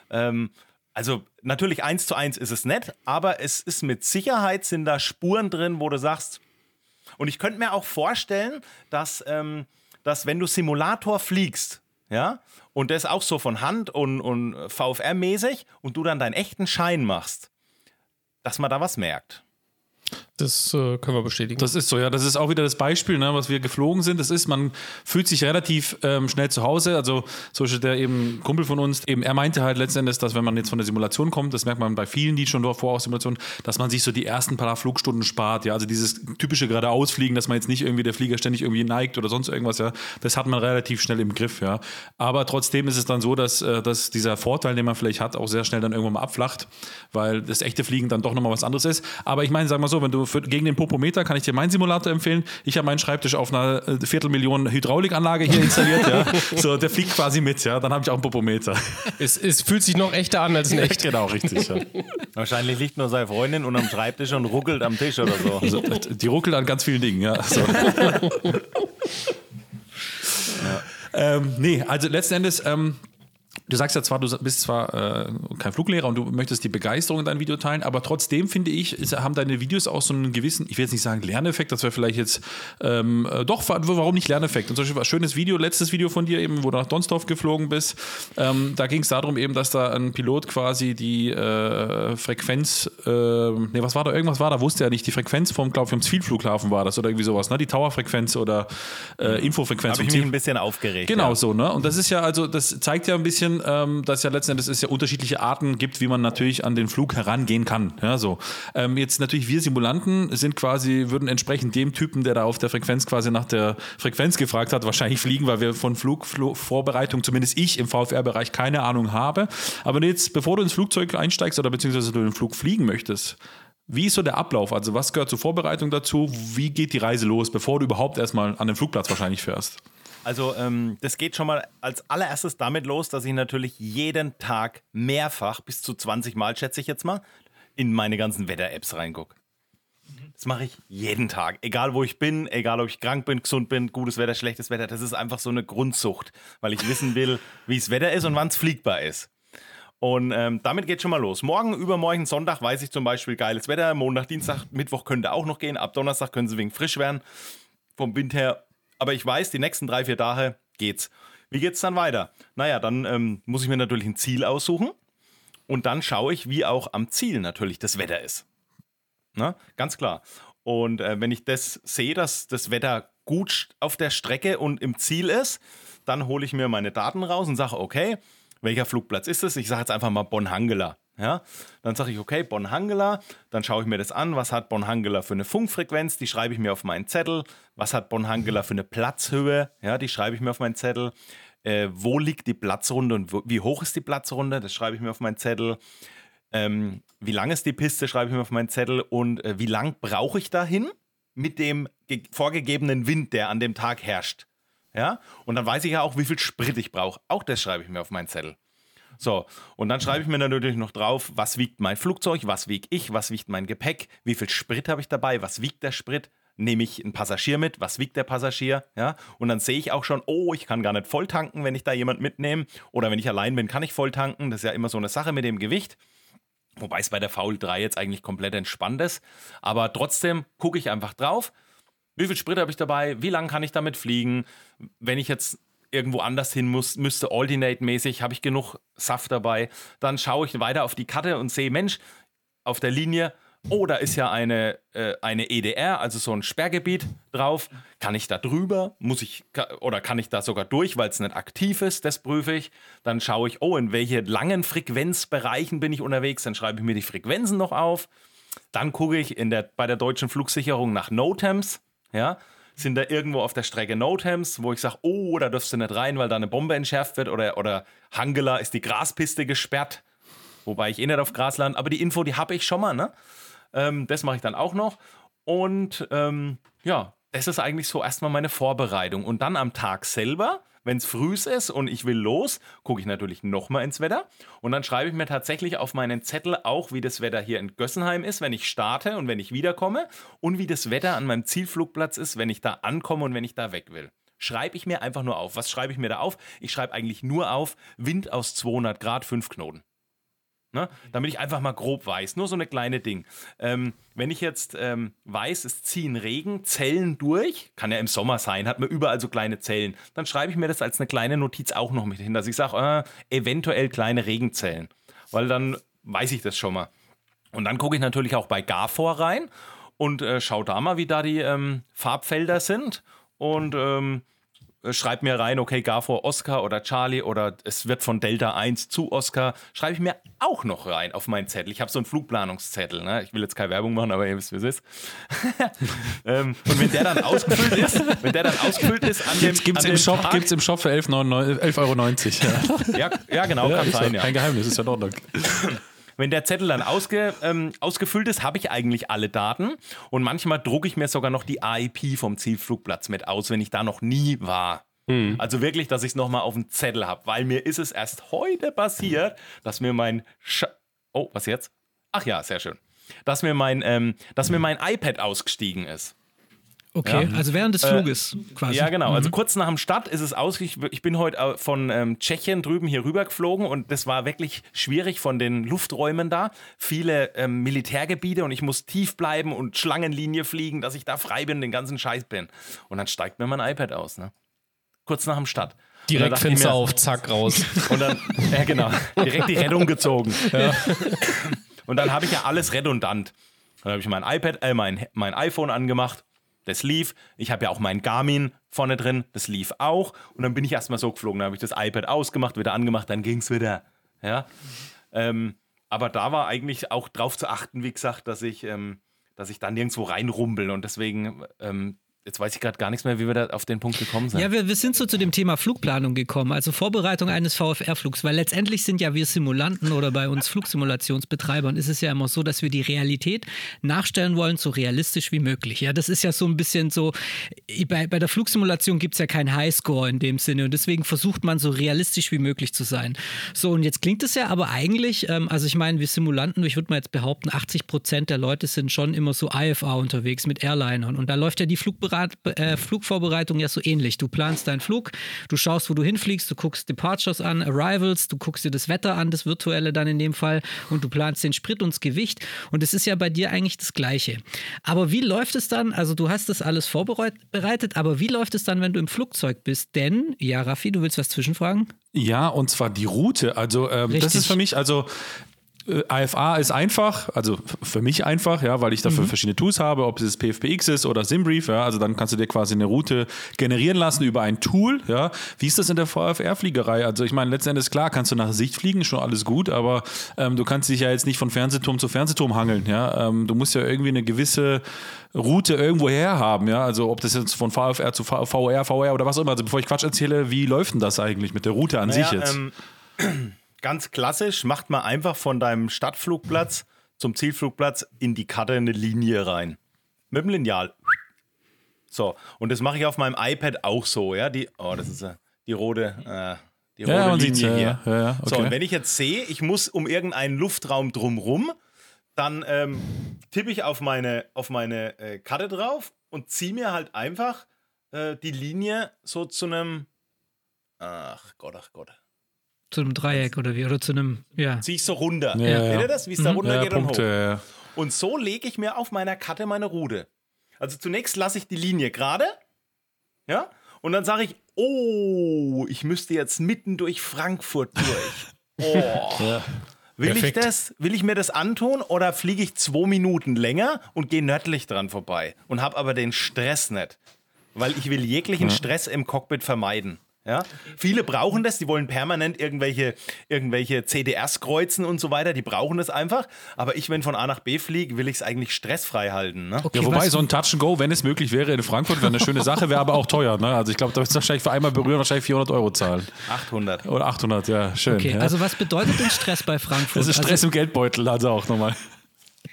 Ähm, also natürlich eins zu eins ist es nett, aber es ist mit Sicherheit sind da Spuren drin, wo du sagst, und ich könnte mir auch vorstellen, dass, ähm, dass wenn du Simulator fliegst, ja, und das auch so von Hand und, und VFR-mäßig und du dann deinen echten Schein machst, dass man da was merkt. Das äh, können wir bestätigen. Das ist so, ja. Das ist auch wieder das Beispiel, ne, was wir geflogen sind. Das ist, man fühlt sich relativ ähm, schnell zu Hause. Also, so ist der eben Kumpel von uns, eben, er meinte halt letzten Endes, dass wenn man jetzt von der Simulation kommt, das merkt man bei vielen, die schon davor aus Simulation, dass man sich so die ersten paar Flugstunden spart. Ja, also dieses typische geradeausfliegen, dass man jetzt nicht irgendwie der Flieger ständig irgendwie neigt oder sonst irgendwas, ja. Das hat man relativ schnell im Griff, ja. Aber trotzdem ist es dann so, dass, äh, dass dieser Vorteil, den man vielleicht hat, auch sehr schnell dann irgendwann mal abflacht, weil das echte Fliegen dann doch nochmal was anderes ist. Aber ich meine, sag mal so, wenn du für, gegen den Popometer kann ich dir meinen Simulator empfehlen. Ich habe meinen Schreibtisch auf einer äh, Viertelmillion Hydraulikanlage hier installiert. ja. So, der fliegt quasi mit, ja. Dann habe ich auch einen Popometer. Es, es fühlt sich noch echter an als in echt. genau, richtig. Ja. Wahrscheinlich liegt nur seine Freundin unterm Schreibtisch und ruckelt am Tisch oder so. Also, die ruckelt an ganz vielen Dingen, ja. So. Ähm, nee, also letzten Endes, ähm, du sagst ja zwar, du bist zwar äh, kein Fluglehrer und du möchtest die Begeisterung in deinem Video teilen, aber trotzdem finde ich, ist, haben deine Videos auch so einen gewissen, ich will jetzt nicht sagen Lerneffekt, das wäre vielleicht jetzt, ähm, äh, doch, warum nicht Lerneffekt? Und zum Beispiel war ein schönes Video, letztes Video von dir eben, wo du nach Donsdorf geflogen bist, ähm, da ging es darum eben, dass da ein Pilot quasi die äh, Frequenz, äh, nee, was war da, irgendwas war da, wusste er nicht, die Frequenz vom, glaube ich, vom Zielflughafen war das oder irgendwie sowas, ne? die Towerfrequenz oder äh, Infofrequenz. Habe ich mich ein bisschen aufgeregt. Genau ja. so, ne? Und das ist ja, also, das zeigt ja ein bisschen, ähm, dass ja letzten Endes es ja unterschiedliche Arten gibt, wie man natürlich an den Flug herangehen kann. Ja, so. Ähm, jetzt natürlich wir Simulanten sind quasi, würden entsprechend dem Typen, der da auf der Frequenz quasi nach der Frequenz gefragt hat, wahrscheinlich fliegen, weil wir von Flugvorbereitung, zumindest ich im VFR-Bereich, keine Ahnung habe. Aber jetzt, bevor du ins Flugzeug einsteigst oder beziehungsweise du den Flug fliegen möchtest, wie ist so der Ablauf? Also was gehört zur Vorbereitung dazu? Wie geht die Reise los, bevor du überhaupt erstmal an den Flugplatz wahrscheinlich fährst? Also ähm, das geht schon mal als allererstes damit los, dass ich natürlich jeden Tag mehrfach, bis zu 20 Mal schätze ich jetzt mal, in meine ganzen Wetter-Apps reingucke. Das mache ich jeden Tag. Egal wo ich bin, egal ob ich krank bin, gesund bin, gutes Wetter, schlechtes Wetter. Das ist einfach so eine Grundsucht, weil ich wissen will, wie es Wetter ist und wann es fliegbar ist. Und ähm, damit geht schon mal los. Morgen, übermorgen, Sonntag weiß ich zum Beispiel geiles Wetter. Montag, Dienstag, Mittwoch könnte auch noch gehen. Ab Donnerstag können sie wegen frisch werden. Vom Wind her aber ich weiß, die nächsten drei, vier Tage geht's. Wie geht's dann weiter? Naja, dann ähm, muss ich mir natürlich ein Ziel aussuchen und dann schaue ich, wie auch am Ziel natürlich das Wetter ist. Na, ganz klar. Und äh, wenn ich das sehe, dass das Wetter gut auf der Strecke und im Ziel ist, dann hole ich mir meine Daten raus und sage, okay, welcher Flugplatz ist es? Ich sage jetzt einfach mal Bonn-Hangela. Ja, dann sage ich, okay, Bonn-Hangela, dann schaue ich mir das an, was hat Bonn-Hangela für eine Funkfrequenz, die schreibe ich mir auf meinen Zettel, was hat Bonn-Hangela für eine Platzhöhe, ja, die schreibe ich mir auf meinen Zettel, äh, wo liegt die Platzrunde und wo, wie hoch ist die Platzrunde, das schreibe ich mir auf meinen Zettel, ähm, wie lang ist die Piste, schreibe ich mir auf meinen Zettel. Und äh, wie lang brauche ich dahin mit dem vorgegebenen Wind, der an dem Tag herrscht. Ja, und dann weiß ich ja auch, wie viel Sprit ich brauche. Auch das schreibe ich mir auf meinen Zettel. So, und dann schreibe ich mir natürlich noch drauf, was wiegt mein Flugzeug, was wiege ich, was wiegt mein Gepäck, wie viel Sprit habe ich dabei, was wiegt der Sprit, nehme ich einen Passagier mit, was wiegt der Passagier, ja, und dann sehe ich auch schon, oh, ich kann gar nicht voll tanken, wenn ich da jemand mitnehme, oder wenn ich allein bin, kann ich voll tanken, das ist ja immer so eine Sache mit dem Gewicht. Wobei es bei der Foul 3 jetzt eigentlich komplett entspannt ist. Aber trotzdem gucke ich einfach drauf. Wie viel Sprit habe ich dabei? Wie lange kann ich damit fliegen? Wenn ich jetzt irgendwo anders hin muss, müsste Alternate-mäßig, habe ich genug Saft dabei. Dann schaue ich weiter auf die Karte und sehe, Mensch, auf der Linie, oh, da ist ja eine, äh, eine EDR, also so ein Sperrgebiet drauf. Kann ich da drüber? Muss ich, oder kann ich da sogar durch, weil es nicht aktiv ist? Das prüfe ich. Dann schaue ich, oh, in welche langen Frequenzbereichen bin ich unterwegs? Dann schreibe ich mir die Frequenzen noch auf. Dann gucke ich in der, bei der deutschen Flugsicherung nach NOTAMs. Ja, sind da irgendwo auf der Strecke NOTAMs, wo ich sage, oh, da darfst du nicht rein, weil da eine Bombe entschärft wird oder, oder Hangela ist die Graspiste gesperrt, wobei ich eh nicht auf Gras lande, aber die Info, die habe ich schon mal, ne? Ähm, das mache ich dann auch noch. Und ähm, ja, das ist eigentlich so erstmal meine Vorbereitung. Und dann am Tag selber wenn es früh ist und ich will los, gucke ich natürlich nochmal ins Wetter und dann schreibe ich mir tatsächlich auf meinen Zettel auch, wie das Wetter hier in Gössenheim ist, wenn ich starte und wenn ich wiederkomme und wie das Wetter an meinem Zielflugplatz ist, wenn ich da ankomme und wenn ich da weg will. Schreibe ich mir einfach nur auf. Was schreibe ich mir da auf? Ich schreibe eigentlich nur auf Wind aus 200 Grad, 5 Knoten. Ne? Damit ich einfach mal grob weiß. Nur so eine kleine Ding. Ähm, wenn ich jetzt ähm, weiß, es ziehen Regenzellen durch, kann ja im Sommer sein, hat man überall so kleine Zellen, dann schreibe ich mir das als eine kleine Notiz auch noch mit hin, dass ich sage, äh, eventuell kleine Regenzellen. Weil dann weiß ich das schon mal. Und dann gucke ich natürlich auch bei Garfor rein und äh, schaue da mal, wie da die ähm, Farbfelder sind. Und äh, schreib mir rein, okay, Garfor Oscar oder Charlie oder es wird von Delta 1 zu Oscar, schreibe ich mir auch noch rein auf meinen Zettel. Ich habe so einen Flugplanungszettel, ne? ich will jetzt keine Werbung machen, aber ihr wisst, wie es ist. ähm, und wenn der dann ausgefüllt ist, wenn der dann ausgefüllt ist an dem Gibt's, an im, Shop, Tag, gibt's im Shop für 11,90 11,90 Euro. Ja. ja, genau, Ja, kann sein, ja. Kein Geheimnis, ist ja in Ordnung. wenn der Zettel dann ausge, ähm, ausgefüllt ist, habe ich eigentlich alle Daten und manchmal drucke ich mir sogar noch die AIP vom Zielflugplatz mit aus, wenn ich da noch nie war. Hm. Also wirklich, dass ich es nochmal auf dem Zettel habe, weil mir ist es erst heute passiert, dass mir mein Sch Oh, was jetzt? Ach ja, sehr schön. Dass mir mein, ähm, dass mir mein iPad ausgestiegen ist. Okay, also während des Fluges quasi. Äh, Ja, genau. Mhm. Also kurz nach dem Start ist es aus. Ich, ich bin heute äh, von ähm, Tschechien drüben hier rüber geflogen und das war wirklich schwierig von den Lufträumen da. Viele ähm, Militärgebiete und ich muss tief bleiben und Schlangenlinie fliegen, dass ich da frei bin, den ganzen Scheiß bin. Und dann steigt mir mein iPad aus, ne? Kurz nach dem Start. Direkt Fenster auf, zack, raus. Und dann, ja genau, direkt die Rettung gezogen. Und dann habe ich ja alles redundant. Dann habe ich mein iPad, äh, mein, mein iPhone angemacht, das lief. Ich habe ja auch mein Garmin vorne drin, das lief auch. Und dann bin ich erstmal so geflogen. Dann habe ich das iPad ausgemacht, wieder angemacht, dann ging es wieder. Ja. Ähm, aber da war eigentlich auch drauf zu achten, wie gesagt, dass ich, ähm, dass ich da nirgendwo reinrumpel. Und deswegen, ähm, jetzt weiß ich gerade gar nichts mehr, wie wir da auf den Punkt gekommen sind. Ja, wir, wir sind so zu dem Thema Flugplanung gekommen, also Vorbereitung eines VFR-Flugs, weil letztendlich sind ja wir Simulanten oder bei uns Flugsimulationsbetreibern ist es ja immer so, dass wir die Realität nachstellen wollen, so realistisch wie möglich. Ja, das ist ja so ein bisschen so, bei, bei der Flugsimulation gibt es ja keinen Highscore in dem Sinne und deswegen versucht man so realistisch wie möglich zu sein. So, und jetzt klingt es ja aber eigentlich, ähm, also ich meine, wir Simulanten, ich würde mal jetzt behaupten, 80 Prozent der Leute sind schon immer so IFA unterwegs mit Airlinern und da läuft ja die Flugberat äh, Flugvorbereitung ja so ähnlich. Du planst deinen Flug, du schaust, wo du hinfliegst, du guckst Departures an, Arrivals, du guckst dir das Wetter an, das virtuelle dann in dem Fall und du planst den Sprit und das Gewicht und es ist ja bei dir eigentlich das Gleiche. Aber wie läuft es dann? Also du hast das alles vorbereitet, aber wie läuft es dann, wenn du im Flugzeug bist? Denn, ja, Raffi, du willst was zwischenfragen? Ja, und zwar die Route. Also ähm, das ist für mich, also AFA ist einfach, also für mich einfach, ja, weil ich dafür Mhm. verschiedene Tools habe, ob es PFPX ist oder Simbrief, ja, also dann kannst du dir quasi eine Route generieren lassen über ein Tool, ja. Wie ist das in der VFR-Fliegerei? Also ich meine, letzten Endes klar, kannst du nach Sicht fliegen, schon alles gut, aber ähm, du kannst dich ja jetzt nicht von Fernsehturm zu Fernsehturm hangeln, ja. Ähm, du musst ja irgendwie eine gewisse Route irgendwo her haben, ja. Also ob das jetzt von VFR zu VR, VR oder was auch immer. Also bevor ich Quatsch erzähle, wie läuft denn das eigentlich mit der Route an sich Naja, jetzt? Ähm, ganz klassisch macht man einfach von deinem Stadtflugplatz zum Zielflugplatz in die Karte eine Linie rein. Mit dem Lineal. So, und das mache ich auf meinem iPad auch so, ja. Die, oh, das ist die rote, äh, die rote Ja, man Linie ja, hier. ja, ja, So, okay. und wenn ich jetzt sehe, ich muss um irgendeinen Luftraum drumrum, dann ähm, tippe ich auf meine, auf meine äh, Karte drauf und ziehe mir halt einfach äh, die Linie so zu einem. Ach Gott, ach Gott. Zu einem Dreieck oder wie? Oder zu einem, ja. ziehe ich so runter. Ja, ja. Seht ihr das? Wie es da runter ja, geht und Punkte, hoch. ja, ja. Und so lege ich mir auf meiner Karte meine Route. Also zunächst lasse ich die Linie gerade. Ja? Und dann sage ich, oh, ich müsste jetzt mitten durch Frankfurt durch. Oh. Will ich, Perfekt. das, will ich mir das antun oder fliege ich zwei Minuten länger und gehe nördlich dran vorbei und habe aber den Stress nicht? Weil ich will jeglichen Stress im Cockpit vermeiden. Ja? Viele brauchen das, die wollen permanent irgendwelche, irgendwelche CDRs kreuzen und so weiter, die brauchen das einfach. Aber ich, wenn von A nach B fliege, will ich es eigentlich stressfrei halten. Ne? Okay, Ja, wobei so ein Touch and Go, wenn es möglich wäre, in Frankfurt wäre eine schöne Sache, wäre aber auch teuer. Ne? Also ich glaube, da wird es wahrscheinlich für einmal berühren wahrscheinlich 400 Euro zahlen. 800. Oder 800, ja, schön. Okay, ja. also was bedeutet denn Stress bei Frankfurt? das ist Stress also im Geldbeutel, also auch nochmal.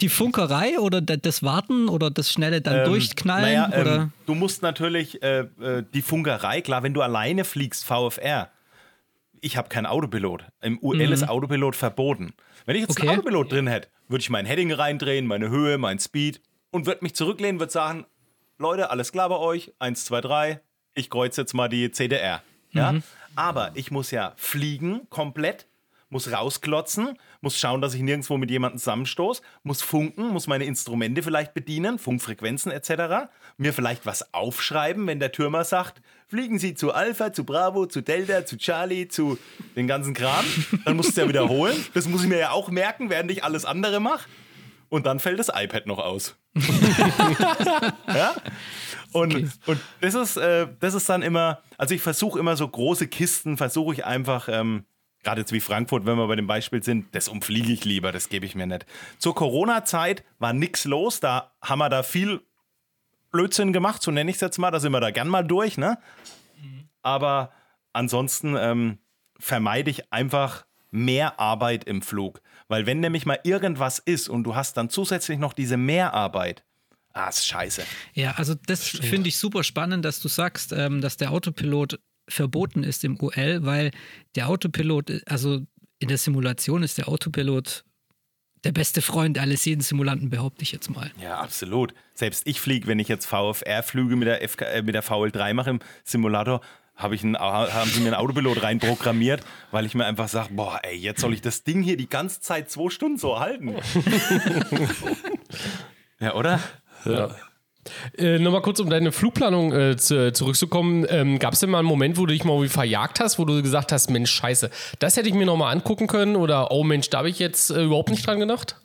Die Funkerei oder das Warten oder das schnelle dann Ähm, durchknallen? naja, ähm, oder? du musst natürlich äh, äh, die Funkerei, klar, wenn du alleine fliegst, VFR, ich habe keinen Autopilot. Im UL ist Autopilot verboten. Wenn ich jetzt Mhm. Okay. einen Autopilot drin hätte, würde ich mein Heading reindrehen, meine Höhe, mein Speed und würde mich zurücklehnen, würde sagen, Leute, alles klar bei euch, eins, zwei, drei, ich kreuze jetzt mal die CDR. Ja? Mhm. Aber ich muss ja fliegen komplett, muss rausklotzen, muss schauen, dass ich nirgendwo mit jemandem zusammenstoße, muss funken, muss meine Instrumente vielleicht bedienen, Funkfrequenzen etc. Mir vielleicht was aufschreiben, wenn der Türmer sagt, fliegen Sie zu Alpha, zu Bravo, zu Delta, zu Charlie, zu den ganzen Kram. Dann musst du ja wiederholen. Das muss ich mir ja auch merken, während ich alles andere mache. Und dann fällt das iPad noch aus. ja? Und, und das, ist, äh, das ist dann immer, also ich versuche immer so große Kisten, versuche ich einfach, ähm, gerade jetzt wie Frankfurt, wenn wir bei dem Beispiel sind, das umfliege ich lieber, das gebe ich mir nicht. Zur Corona-Zeit war nichts los, da haben wir da viel Blödsinn gemacht, so nenne ich es jetzt mal, da sind wir da gern mal durch, ne? Aber ansonsten ähm, vermeide ich einfach mehr Arbeit im Flug. Weil wenn nämlich mal irgendwas ist und du hast dann zusätzlich noch diese Mehrarbeit, ah, ist scheiße. Ja, also das finde ich super spannend, dass du sagst, ähm, dass der Autopilot verboten ist im UL, weil der Autopilot, also in der Simulation ist der Autopilot der beste Freund alles jeden Simulanten, behaupte ich jetzt mal. Ja, absolut. Selbst ich fliege, wenn ich jetzt VFR-Flüge mit, der FK, äh, mit der VL3 mache im Simulator, hab ich einen, haben sie mir einen Autopilot reinprogrammiert, weil ich mir einfach sage, boah, ey, jetzt soll ich das Ding hier die ganze Zeit zwei Stunden so halten. ja, oder? Ja. Äh, Nochmal kurz, um deine Flugplanung äh, zu, zurückzukommen. Ähm, Gab es denn mal einen Moment, wo du dich mal irgendwie verjagt hast, wo du gesagt hast, Mensch, scheiße, das hätte ich mir nochmal angucken können oder oh Mensch, da habe ich jetzt äh, überhaupt nicht dran gedacht?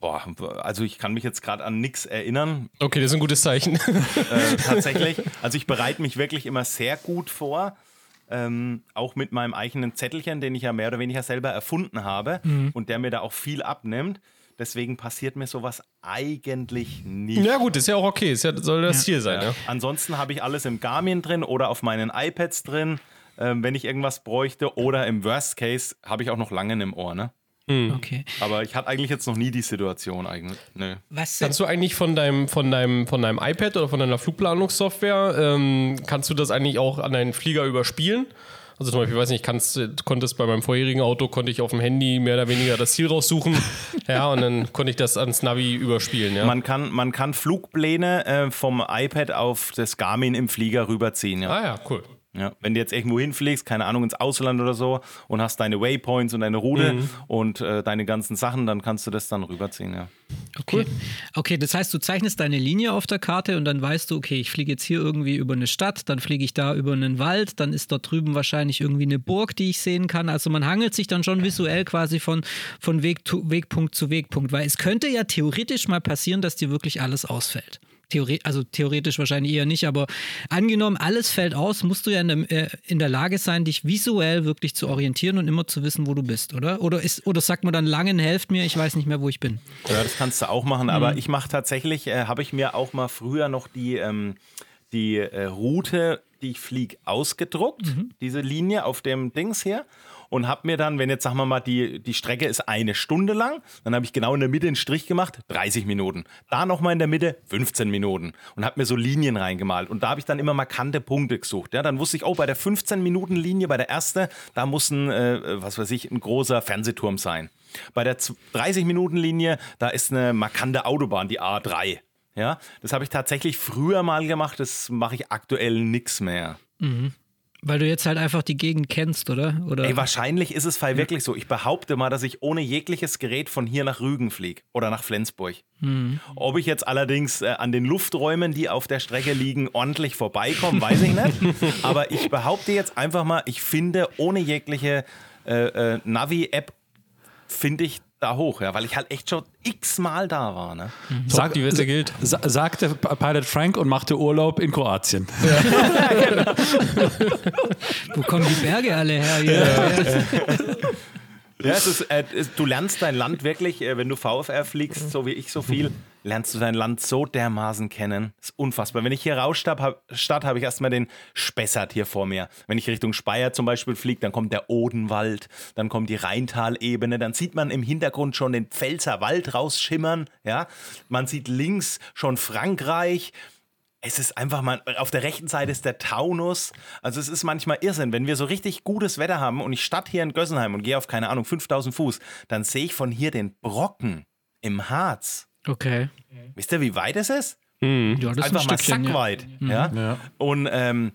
Boah, also ich kann mich jetzt gerade an nichts erinnern. Okay, das ist ein gutes Zeichen. Äh, tatsächlich. Also ich bereite mich wirklich immer sehr gut vor. Ähm, auch mit meinem eigenen Zettelchen, den ich ja mehr oder weniger selber erfunden habe Mhm. und der mir da auch viel abnimmt. Deswegen passiert mir sowas eigentlich nicht. ja gut, ist ja auch okay, ist ja, soll das Ziel sein. Ja. Ansonsten habe ich alles im Garmin drin oder auf meinen iPads drin, ähm, wenn ich irgendwas bräuchte. Oder im Worst Case habe ich auch noch Langen im Ohr. Ne? Okay. Aber ich hatte eigentlich jetzt noch nie die Situation eigentlich. Nö. Was Kannst du eigentlich von deinem, von, deinem, von deinem iPad oder von deiner Flugplanungssoftware, ähm, kannst du das eigentlich auch an deinen Flieger überspielen? Also zum Beispiel, ich weiß nicht, kannst, konntest bei meinem vorherigen Auto, konnte ich auf dem Handy mehr oder weniger das Ziel raussuchen. ja, und dann konnte ich das ans Navi überspielen. Ja. Man kann, man kann Flugpläne äh, vom iPad auf das Garmin im Flieger rüberziehen. Ja. ah ja, cool. Ja. Wenn du jetzt irgendwo hinfliegst, keine Ahnung, ins Ausland oder so und hast deine Waypoints und deine Route Mhm. und äh, deine ganzen Sachen, dann kannst du das dann rüberziehen. Ja. Okay. okay, das heißt, du zeichnest deine Linie auf der Karte und dann weißt du, okay, ich fliege jetzt hier irgendwie über eine Stadt, dann fliege ich da über einen Wald, dann ist dort drüben wahrscheinlich irgendwie eine Burg, die ich sehen kann. Also man hangelt sich dann schon visuell quasi von, von Weg zu, Wegpunkt zu Wegpunkt, weil es könnte ja theoretisch mal passieren, dass dir wirklich alles ausfällt. Theore also theoretisch wahrscheinlich eher nicht, aber angenommen, alles fällt aus, musst du ja in der, äh, in der Lage sein, dich visuell wirklich zu orientieren und immer zu wissen, wo du bist, oder? Oder, ist, oder sagt man dann langen, helft mir, ich weiß nicht mehr, wo ich bin. Ja, das kannst du auch machen, aber ich mache tatsächlich, äh, habe ich mir auch mal früher noch die, ähm, die äh, Route, die ich fliege, ausgedruckt, diese Linie auf dem Dings hier. Und habe mir dann, wenn jetzt sagen wir mal, die, die Strecke ist eine Stunde lang, dann habe ich genau in der Mitte einen Strich gemacht, 30 Minuten. Da nochmal in der Mitte 15 Minuten. Und habe mir so Linien reingemalt. Und da habe ich dann immer markante Punkte gesucht. Ja, dann wusste ich, oh, bei der 15-Minuten-Linie, bei der ersten, da muss ein, äh, was weiß ich, ein großer Fernsehturm sein. Bei der 30-Minuten-Linie, da ist eine markante Autobahn, die A3. Ja, das habe ich tatsächlich früher mal gemacht, das mache ich aktuell nichts mehr. Weil du jetzt halt einfach die Gegend kennst, oder? oder? Ey, wahrscheinlich ist es Fall wirklich so. Ich behaupte mal, dass ich ohne jegliches Gerät von hier nach Rügen fliege oder nach Flensburg. Ob ich jetzt allerdings äh, an den Lufträumen, die auf der Strecke liegen, ordentlich vorbeikomme, weiß ich nicht. Aber ich behaupte jetzt einfach mal, ich finde ohne jegliche äh, äh, Navi-App, finde ich da hoch, ja, weil ich halt echt schon x-mal da war. Ne? Top, die Wette gilt. sa- sagte Pilot Frank und machte Urlaub in Kroatien. Wo kommen die Berge alle her? Hier? Ja, es ist, äh, es, du lernst dein Land wirklich, äh, wenn du VFR fliegst, so wie ich so viel, lernst du dein Land so dermaßen kennen. Das ist unfassbar. Wenn ich hier Stadt, habe ich erstmal den Spessart hier vor mir. Wenn ich Richtung Speyer zum Beispiel fliege, dann kommt der Odenwald, dann kommt die Rheintalebene, dann sieht man im Hintergrund schon den Pfälzer Wald rausschimmern. Ja? Man sieht links schon Frankreich. Es ist einfach mal, auf der rechten Seite ist der Taunus. Also es ist manchmal Irrsinn. Wenn wir so richtig gutes Wetter haben und ich statt hier in Gössenheim und gehe auf, keine Ahnung, 5000 Fuß, dann sehe ich von hier den Brocken im Harz. Okay. Wisst ihr, wie weit es ist? Ja, das ist Einfach ein mal Stückchen, ja. sackweit. Ja? Und ähm,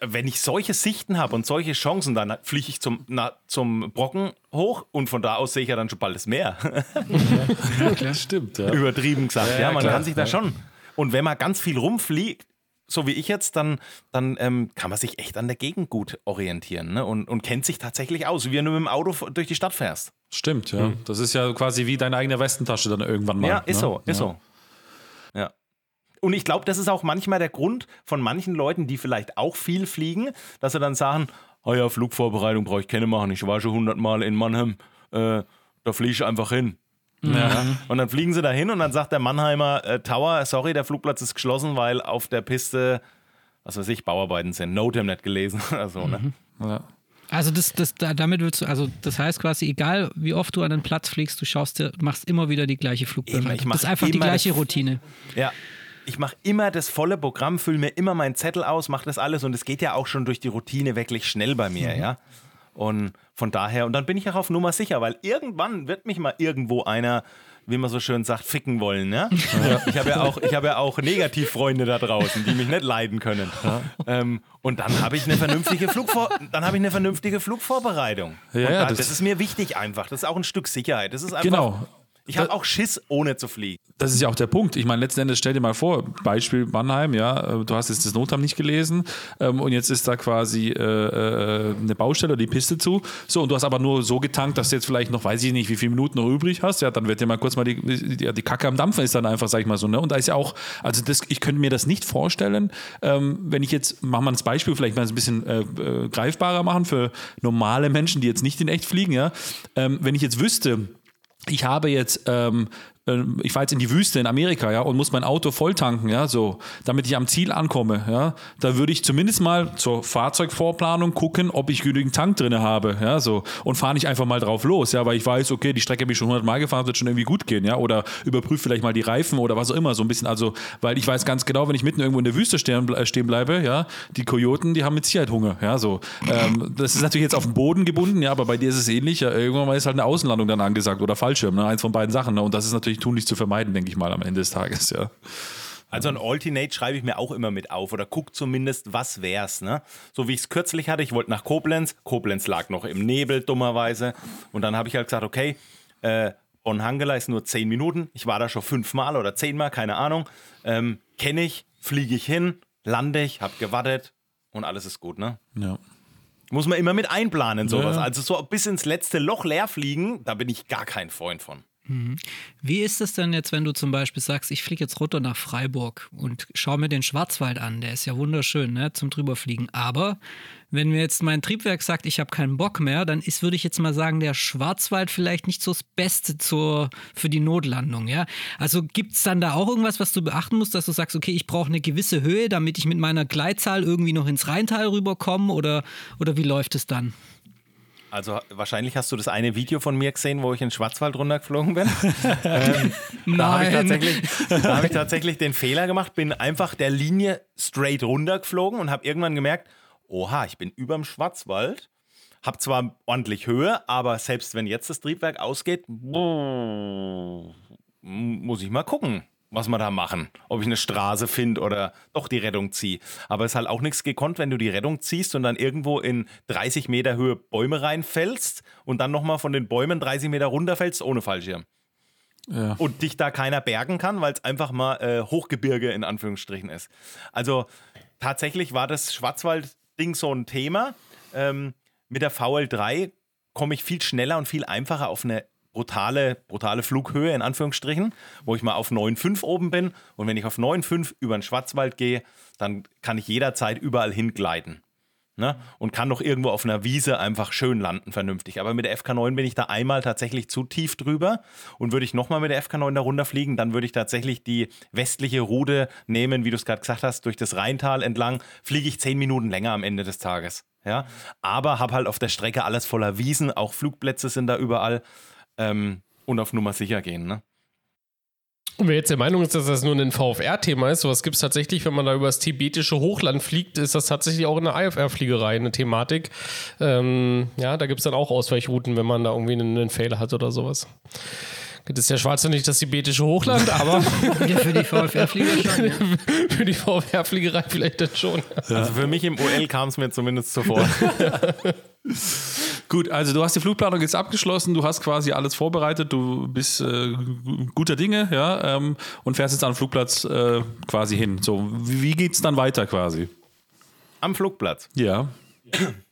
wenn ich solche Sichten habe und solche Chancen, dann fliege ich zum, na, zum Brocken hoch und von da aus sehe ich ja dann schon bald das Meer. Stimmt, ja. Übertrieben gesagt. Ja, Ja, man klar, kann sich da ja. schon. Und wenn man ganz viel rumfliegt, so wie ich jetzt, dann, dann ähm, kann man sich echt an der Gegend gut orientieren ne? und, und kennt sich tatsächlich aus, wie wenn du mit dem Auto durch die Stadt fährst. Stimmt, ja. Das ist ja quasi wie deine eigene Westentasche dann irgendwann mal. ja, ist ne? so, ist ja. so. Ja. Und ich glaube, das ist auch manchmal der Grund von manchen Leuten, die vielleicht auch viel fliegen, dass sie dann sagen, oh ja, Flugvorbereitung brauche ich keine machen, ich war schon hundertmal in Mannheim, äh, da fliege ich einfach hin. Ja. Und dann fliegen sie dahin und dann sagt der Mannheimer äh, Tower, sorry, der Flugplatz ist geschlossen, weil auf der Piste, was weiß ich, Bauarbeiten sind. Notem nicht gelesen oder so, ne? Ja. Also das, das, damit willst du, also das heißt quasi, egal wie oft du an den Platz fliegst, du schaust dir, machst immer wieder die gleiche Flugbereitung. Das ist einfach die gleiche Routine. Ja, ich mache immer das volle Programm, fülle mir immer meinen Zettel aus, mache das alles und es geht ja auch schon durch die Routine wirklich schnell bei mir, mhm. ja. Und von daher, und dann bin ich auch auf Nummer sicher, weil irgendwann wird mich mal irgendwo einer, wie man so schön sagt, ficken wollen. Ne? Ja. Ich habe ja auch, ich habe ja auch Negativfreunde da draußen, die mich nicht leiden können. Ja. Ähm, und dann habe ich eine vernünftige Flugvor dann habe ich eine vernünftige Flugvorbereitung. Ja, da, das, das, ist mir wichtig einfach. Das ist auch ein Stück Sicherheit. Das ist einfach, genau. Ich habe auch Schiss, ohne zu fliegen. Das ist ja auch der Punkt. Ich meine, letzten Endes stell dir mal vor, Beispiel Mannheim, ja, äh, du hast jetzt das Notam nicht gelesen ähm, und jetzt ist da quasi äh, äh, eine Baustelle die Piste zu. So, und du hast aber nur so getankt, dass du jetzt vielleicht noch, weiß ich nicht, wie viele Minuten noch übrig hast. Ja, dann wird dir mal kurz mal die, die, die Kacke am Dampfen ist dann einfach, sag ich mal so. Ne? Und da ist ja auch, also das, ich könnte mir das nicht vorstellen, ähm, wenn ich jetzt, machen wir das Beispiel vielleicht mal ein bisschen äh, äh, greifbarer machen für normale Menschen, die jetzt nicht in echt fliegen, ja. Ähm, wenn ich jetzt wüsste, ich habe jetzt ähm, ich fahre jetzt in die Wüste in Amerika, ja, und muss mein Auto voll tanken, ja, so, damit ich am Ziel ankomme, ja, da würde ich zumindest mal zur Fahrzeugvorplanung gucken, ob ich genügend Tank drin habe, ja, so, und fahre nicht einfach mal drauf los, ja, weil ich weiß, okay, die Strecke habe ich schon 100 Mal gefahren, wird schon irgendwie gut gehen, ja, oder überprüfe vielleicht mal die Reifen oder was auch immer, so ein bisschen, also, weil ich weiß ganz genau, wenn ich mitten irgendwo in der Wüste stehen, äh, stehen bleibe, ja, die Kojoten, die haben mit Sicherheit Hunger, ja, so, ähm, das ist natürlich jetzt auf den Boden gebunden, ja, aber bei dir ist es ähnlich, ja, irgendwann ist halt eine Außenlandung dann angesagt oder Fallschirm, ne, eins von beiden Sachen, ne, und das ist natürlich natürlich tunlichst zu vermeiden, denke ich mal, am Ende des Tages, ja. Also ein Alternate schreibe ich mir auch immer mit auf oder guck zumindest, was wär's, ne? So wie ich es kürzlich hatte, ich wollte nach Koblenz, Koblenz lag noch im Nebel, dummerweise. Und dann habe ich halt gesagt, okay, äh, Bonn-Hangela ist nur zehn Minuten. Ich war da schon fünfmal oder zehnmal, keine Ahnung. Ähm, Kenne ich, fliege ich hin, lande ich, habe gewartet und alles ist gut, ne? Ja. Muss man immer mit einplanen, sowas. Ja. Also so bis ins letzte Loch leer fliegen, da bin ich gar kein Freund von. Mhm. Wie ist es denn jetzt, wenn du zum Beispiel sagst, ich fliege jetzt runter nach Freiburg und schaue mir den Schwarzwald an, der ist ja wunderschön ne, zum drüberfliegen, aber wenn mir jetzt mein Triebwerk sagt, ich habe keinen Bock mehr, dann ist, würde ich jetzt mal sagen, der Schwarzwald vielleicht nicht so das Beste zur, für die Notlandung. Ja? Also gibt es dann da auch irgendwas, was du beachten musst, dass du sagst, okay, ich brauche eine gewisse Höhe, damit ich mit meiner Gleitzahl irgendwie noch ins Rheintal rüberkomme oder, oder wie läuft es dann? Also wahrscheinlich hast du das eine Video von mir gesehen, wo ich in den Schwarzwald runtergeflogen bin. ähm, da habe ich, tatsächlich, hab ich tatsächlich den Fehler gemacht, bin einfach der Linie straight runtergeflogen und habe irgendwann gemerkt, oha, ich bin über dem Schwarzwald, habe zwar ordentlich Höhe, aber selbst wenn jetzt das Triebwerk ausgeht, muss ich mal gucken was wir da machen. Ob ich eine Straße finde oder doch die Rettung ziehe. Aber es ist halt auch nichts gekonnt, wenn du die Rettung ziehst und dann irgendwo in 30 Meter Höhe Bäume reinfällst und dann nochmal von den Bäumen 30 Meter runterfällst ohne Fallschirm. Ja. Und dich da keiner bergen kann, weil es einfach mal äh, Hochgebirge in Anführungsstrichen ist. Also tatsächlich war das Schwarzwald-Ding so ein Thema. Ähm, mit der VL3 komme ich viel schneller und viel einfacher auf eine brutale, brutale Flughöhe in Anführungsstrichen, wo ich mal auf 9,5 oben bin. Und wenn ich auf 9,5 über den Schwarzwald gehe, dann kann ich jederzeit überall hingleiten. Ne? Und kann noch irgendwo auf einer Wiese einfach schön landen, vernünftig. Aber mit der FK9 bin ich da einmal tatsächlich zu tief drüber. Und würde ich nochmal mit der FK9 da runterfliegen, dann würde ich tatsächlich die westliche Route nehmen, wie du es gerade gesagt hast, durch das Rheintal entlang, fliege ich zehn Minuten länger am Ende des Tages. Ja? Aber habe halt auf der Strecke alles voller Wiesen, auch Flugplätze sind da überall ähm, und auf Nummer sicher gehen. Ne? Und wer jetzt der Meinung ist, dass das nur ein VFR-Thema ist, sowas gibt es tatsächlich, wenn man da über das tibetische Hochland fliegt, ist das tatsächlich auch in der IFR-Fliegerei eine Thematik. Ähm, ja, da gibt es dann auch Ausweichrouten, wenn man da irgendwie einen, einen Fehler hat oder sowas. Das ist ja Schwarze nicht das tibetische Hochland, aber. ja, für die VfR-Flieger schon. Ja. für die VfR-Fliegerei vielleicht dann schon. Ja. Also für mich im OL kam es mir zumindest zuvor. Gut, also du hast die Flugplanung jetzt abgeschlossen, du hast quasi alles vorbereitet, du bist äh, guter Dinge, ja, ähm, und fährst jetzt am Flugplatz äh, quasi hin. So, wie, geht's dann weiter quasi? Am Flugplatz? Ja.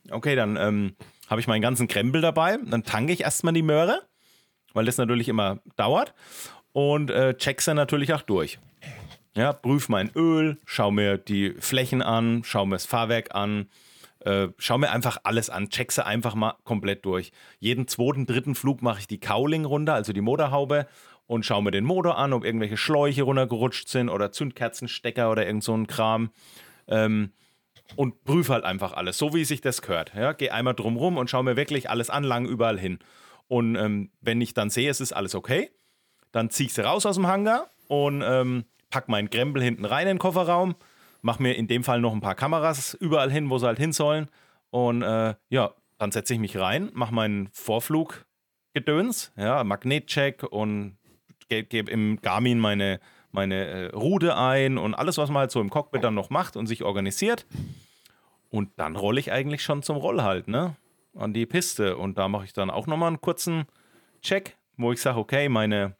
Okay, dann ähm, habe ich meinen ganzen Krempel dabei, dann tanke ich erstmal die Möhre weil das natürlich immer dauert und äh, check sie natürlich auch durch. Ja, prüf mein Öl, schau mir die Flächen an, schau mir das Fahrwerk an, äh, schau mir einfach alles an, check sie einfach mal komplett durch. Jeden zweiten, dritten Flug mache ich die Cowling runter, also die Motorhaube und schau mir den Motor an, ob irgendwelche Schläuche runtergerutscht sind oder Zündkerzenstecker oder irgend so ein Kram. Ähm, und prüfe halt einfach alles, so wie sich das gehört. Ja, gehe einmal drumrum und schaue mir wirklich alles an, lang überall hin. Und ähm, wenn ich dann sehe, es ist alles okay, dann ziehe ich sie raus aus dem Hangar und ähm, pack meinen Krempel hinten rein in den Kofferraum, mache mir in dem Fall noch ein paar Kameras überall hin, wo sie halt hin sollen. Und äh, ja, dann setze ich mich rein, mache meinen Vorfluggedöns, ja, Magnetcheck und gebe im Garmin meine, meine äh, Route ein und alles, was man halt so im Cockpit dann noch macht und sich organisiert. Und dann rolle ich eigentlich schon zum Roll halt, ne? An die Piste. Und da mache ich dann auch nochmal einen kurzen Check, wo ich sage, okay, meine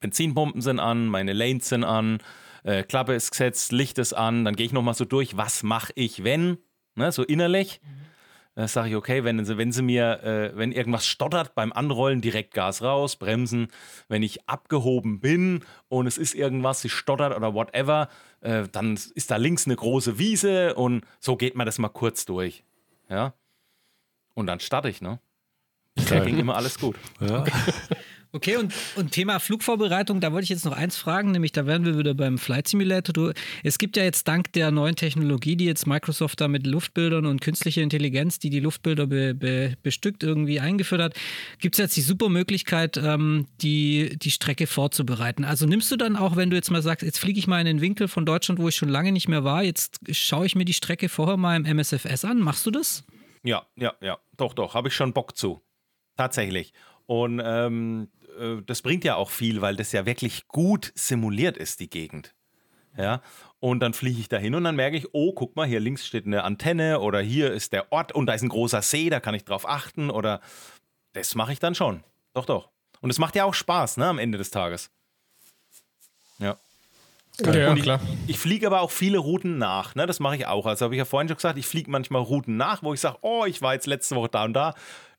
Benzinpumpen sind an, meine Lanes sind an, äh, Klappe ist gesetzt, Licht ist an. Dann gehe ich nochmal so durch, was mache ich, wenn, ne? So innerlich. Mhm da sage ich, okay, wenn sie, wenn sie mir, äh, wenn irgendwas stottert beim Anrollen, direkt Gas raus, bremsen. Wenn ich abgehoben bin und es ist irgendwas, sie stottert oder whatever, äh, dann ist da links eine große Wiese und so geht man das mal kurz durch. Ja. Und dann starte ich, ne? Da ging immer alles gut. Ja. Okay, und, und Thema Flugvorbereitung, da wollte ich jetzt noch eins fragen, nämlich da wären wir wieder beim Flight Simulator. Es gibt ja jetzt dank der neuen Technologie, die jetzt Microsoft da mit Luftbildern und künstlicher Intelligenz, die die Luftbilder be, be, bestückt, irgendwie eingeführt hat, gibt es jetzt die super Möglichkeit, ähm, die, die Strecke vorzubereiten. Also nimmst du dann auch, wenn du jetzt mal sagst, jetzt fliege ich mal in den Winkel von Deutschland, wo ich schon lange nicht mehr war, jetzt schaue ich mir die Strecke vorher mal im MSFS an. Machst du das? Ja, ja, ja, doch, doch, habe ich schon Bock zu. Tatsächlich. Und ähm, äh, das bringt ja auch viel, weil das ja wirklich gut simuliert ist, die Gegend. Ja, und dann fliege ich da hin und dann merke ich, oh, guck mal, hier links steht eine Antenne oder hier ist der Ort und da ist ein großer See, da kann ich drauf achten oder das mache ich dann schon. Doch, doch. Und es macht ja auch Spaß, ne, am Ende des Tages. Ja. Ja, klar. Ich, ich fliege aber auch viele Routen nach. Ne? Das mache ich auch. Also habe ich ja vorhin schon gesagt, ich fliege manchmal Routen nach, wo ich sage, oh, ich war jetzt letzte Woche da und da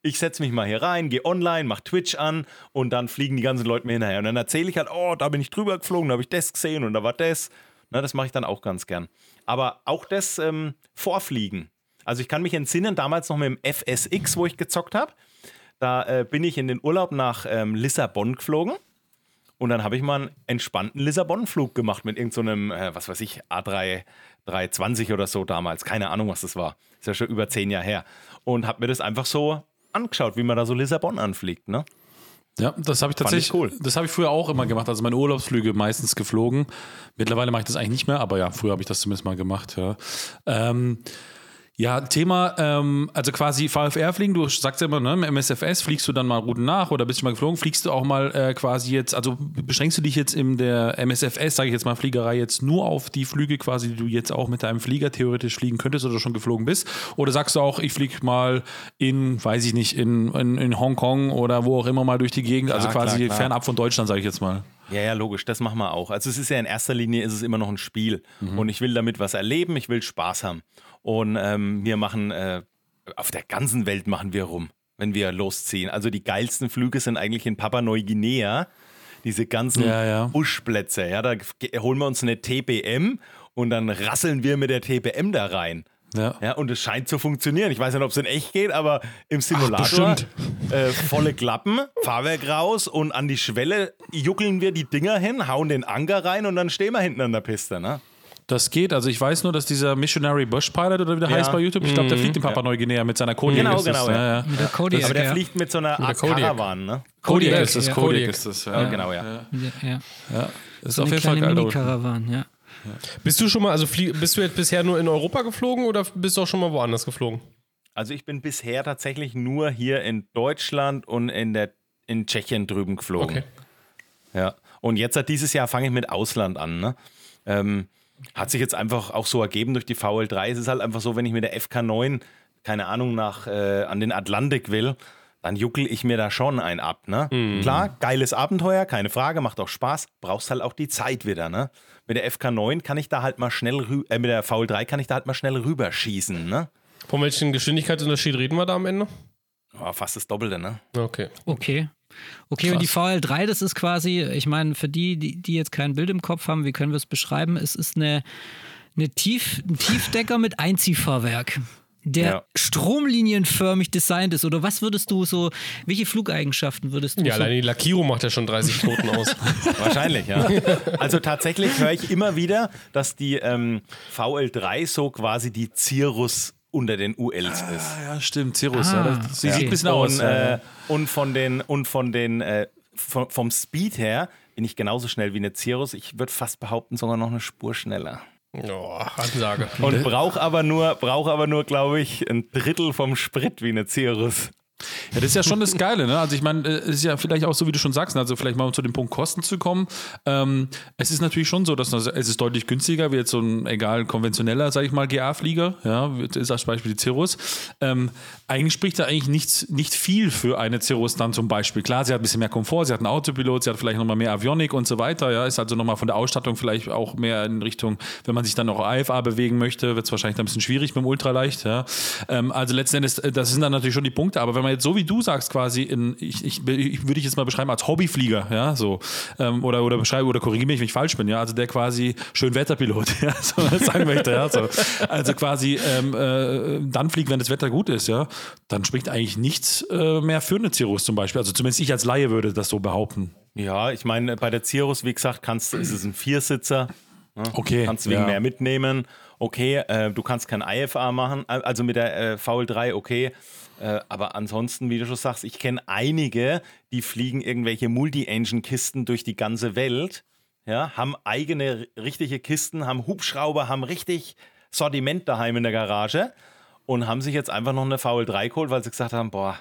ich setze mich mal hier rein, gehe online, mache Twitch an und dann fliegen die ganzen Leute mir hinterher. Und dann erzähle ich halt, oh, da bin ich drüber geflogen, da habe ich das gesehen und da war das. Na, das mache ich dann auch ganz gern. Aber auch das ähm, Vorfliegen. Also ich kann mich entsinnen, damals noch mit dem FSX, wo ich gezockt habe. Da äh, bin ich in den Urlaub nach ähm, Lissabon geflogen. Und dann habe ich mal einen entspannten Lissabon-Flug gemacht mit irgendeinem, so äh, was weiß ich, A3 320 oder so damals. Keine Ahnung, was das war. Ist ja schon über zehn Jahre her. Und habe mir das einfach so angeschaut, wie man da so Lissabon anfliegt, ne? Ja, das habe ich tatsächlich. Ich cool. Das habe ich früher auch immer gemacht. Also meine Urlaubsflüge meistens geflogen. Mittlerweile mache ich das eigentlich nicht mehr, aber ja, früher habe ich das zumindest mal gemacht. Ja. Ähm, ja, Thema, ähm, also quasi VFR fliegen, du sagst ja immer, ne, im MSFS fliegst du dann mal Routen nach oder bist du mal geflogen, fliegst du auch mal äh, quasi jetzt, also beschränkst du dich jetzt in der MSFS, sage ich jetzt mal, Fliegerei jetzt nur auf die Flüge quasi, die du jetzt auch mit deinem Flieger theoretisch fliegen könntest oder schon geflogen bist? Oder sagst du auch, ich fliege mal in, weiß ich nicht, in, in, in Hongkong oder wo auch immer mal durch die Gegend, also klar, also quasi klar, klar. fernab von Deutschland, sage ich jetzt mal. Ja, ja, logisch, das machen wir auch. Also es ist ja in erster Linie ist es immer noch ein Spiel mhm. und ich will damit was erleben, ich will Spaß haben. Und ähm, wir machen, äh, auf der ganzen Welt machen wir rum, wenn wir losziehen. Also die geilsten Flüge sind eigentlich in Papua Neuguinea. Diese ganzen ja, ja. Buschplätze. Ja, da holen wir uns eine TBM und dann rasseln wir mit der TBM da rein. Ja. ja. Und es scheint zu funktionieren. Ich weiß nicht, ob es in echt geht, aber im Simulator Ach, äh, volle Klappen, Fahrwerk raus und an die Schwelle juckeln wir die Dinger hin, hauen den Anker rein und dann stehen wir hinten an der Piste. Ne? Das geht. Also ich weiß nur, dass dieser Missionary Bush Pilot oder wie der ja. heißt bei YouTube, ich glaube, der mhm. fliegt in Papua Neuguinea mit seiner Kodiak. Genau, genau. Ja. Ja, Mit der Kodiak, Aber der fliegt mit so einer Art Caravan, ne? Kodiak, ist das. Kodiak ist das. Ja, genau, ja. Ja. Das ist so auf jeden Fall geil. Mini-Caravan, ja. Bist du schon mal, also bist du jetzt bisher nur in Europa geflogen oder bist du auch schon mal woanders geflogen? Also ich bin bisher tatsächlich nur hier in Deutschland und in der in Tschechien drüben geflogen. Okay. Ja. Und jetzt seit dieses Jahr fange ich mit Ausland an. Ne? Ähm, hat sich jetzt einfach auch so ergeben durch die VL3. Es ist halt einfach so, wenn ich mit der FK9, keine Ahnung, nach äh, an den Atlantik will, dann juckel ich mir da schon ein ab. Ne? Mhm. Klar, geiles Abenteuer, keine Frage, macht auch Spaß, brauchst halt auch die Zeit wieder. Ne? Mit der FK9 kann ich da halt mal schnell, äh, mit der VL3 kann ich da halt mal schnell rüberschießen. Ne? Von welchen Geschwindigkeitsunterschied reden wir da am Ende? Oh, fast das Doppelte, ne? Okay. Okay. Okay, Krass. und die VL3, das ist quasi, ich meine, für die, die, die jetzt kein Bild im Kopf haben, wie können wir es beschreiben? Es ist eine, eine Tief, ein Tiefdecker mit Einziehfahrwerk. der Ja. stromlinienförmig designt ist? Oder was würdest du so, welche Flugeigenschaften würdest du Ja, so allein die Lackierung macht ja schon 30 Knoten aus. Wahrscheinlich, ja. Also tatsächlich höre ich immer wieder, dass die ähm, VL3 so quasi die Cirrus unter den ULs ist. Ah, ja, stimmt, Cirrus. Ah, ja, das, sie okay. sieht ein bisschen aus. Und, äh, und von den, und von den äh, vom, vom Speed her bin ich genauso schnell wie eine Cirrus. Ich würde fast behaupten, sogar noch eine Spur schneller. Oh, Ansage. Und brauche aber nur, brauch aber nur, glaube ich, ein Drittel vom Sprit wie eine Cirrus. Ja, das ist ja schon das Geile, ne? Also ich meine, es ist ja vielleicht auch so, wie du schon sagst, also vielleicht mal um zu dem Punkt Kosten zu kommen. Ähm, es ist natürlich schon so, dass das, es ist deutlich günstiger wie jetzt so ein, egal, konventioneller, sag ich mal, GA-Flieger, ja, ist als Beispiel die Cirrus. Ähm, eigentlich spricht da eigentlich nichts, nicht viel für eine Cirrus dann zum Beispiel. Klar, sie hat ein bisschen mehr Komfort, sie hat einen Autopilot, sie hat vielleicht nochmal mehr Avionik und so weiter, ja, ist also nochmal von der Ausstattung vielleicht auch mehr in Richtung, wenn man sich dann auch AFA bewegen möchte, wird es wahrscheinlich dann ein bisschen schwierig mit dem Ultraleicht, ja. Ähm, also letzten Endes, äh, das sind dann natürlich schon die Punkte, aber wenn man jetzt so wie du sagst, quasi in, ich, ich, ich würde ich jetzt mal beschreiben als Hobbyflieger, ja, so, ähm, oder, oder beschreibe, oder korrigiere mich, wenn ich falsch bin, ja, also der quasi Schönwetterpilot, ja, so sagen möchte, ja, so. Also quasi ähm, äh, dann fliegt, wenn das Wetter gut ist, ja, dann spricht eigentlich nichts äh, mehr für eine Cirrus zum Beispiel. Also zumindest ich als Laie würde das so behaupten. Ja, ich meine, bei der Cirrus, wie gesagt, kannst, ist es ein Viersitzer. Ne? Okay, Kannst wegen ja. mehr mitnehmen. Okay, äh, du kannst kein IFA machen, also mit der äh, VL3, okay. Äh, aber ansonsten, wie du schon sagst, ich kenne einige, die fliegen irgendwelche Multi-Engine-Kisten durch die ganze Welt, ja, haben eigene richtige Kisten, haben Hubschrauber, haben richtig Sortiment daheim in der Garage und haben sich jetzt einfach noch eine VL3 geholt, weil sie gesagt haben, boah,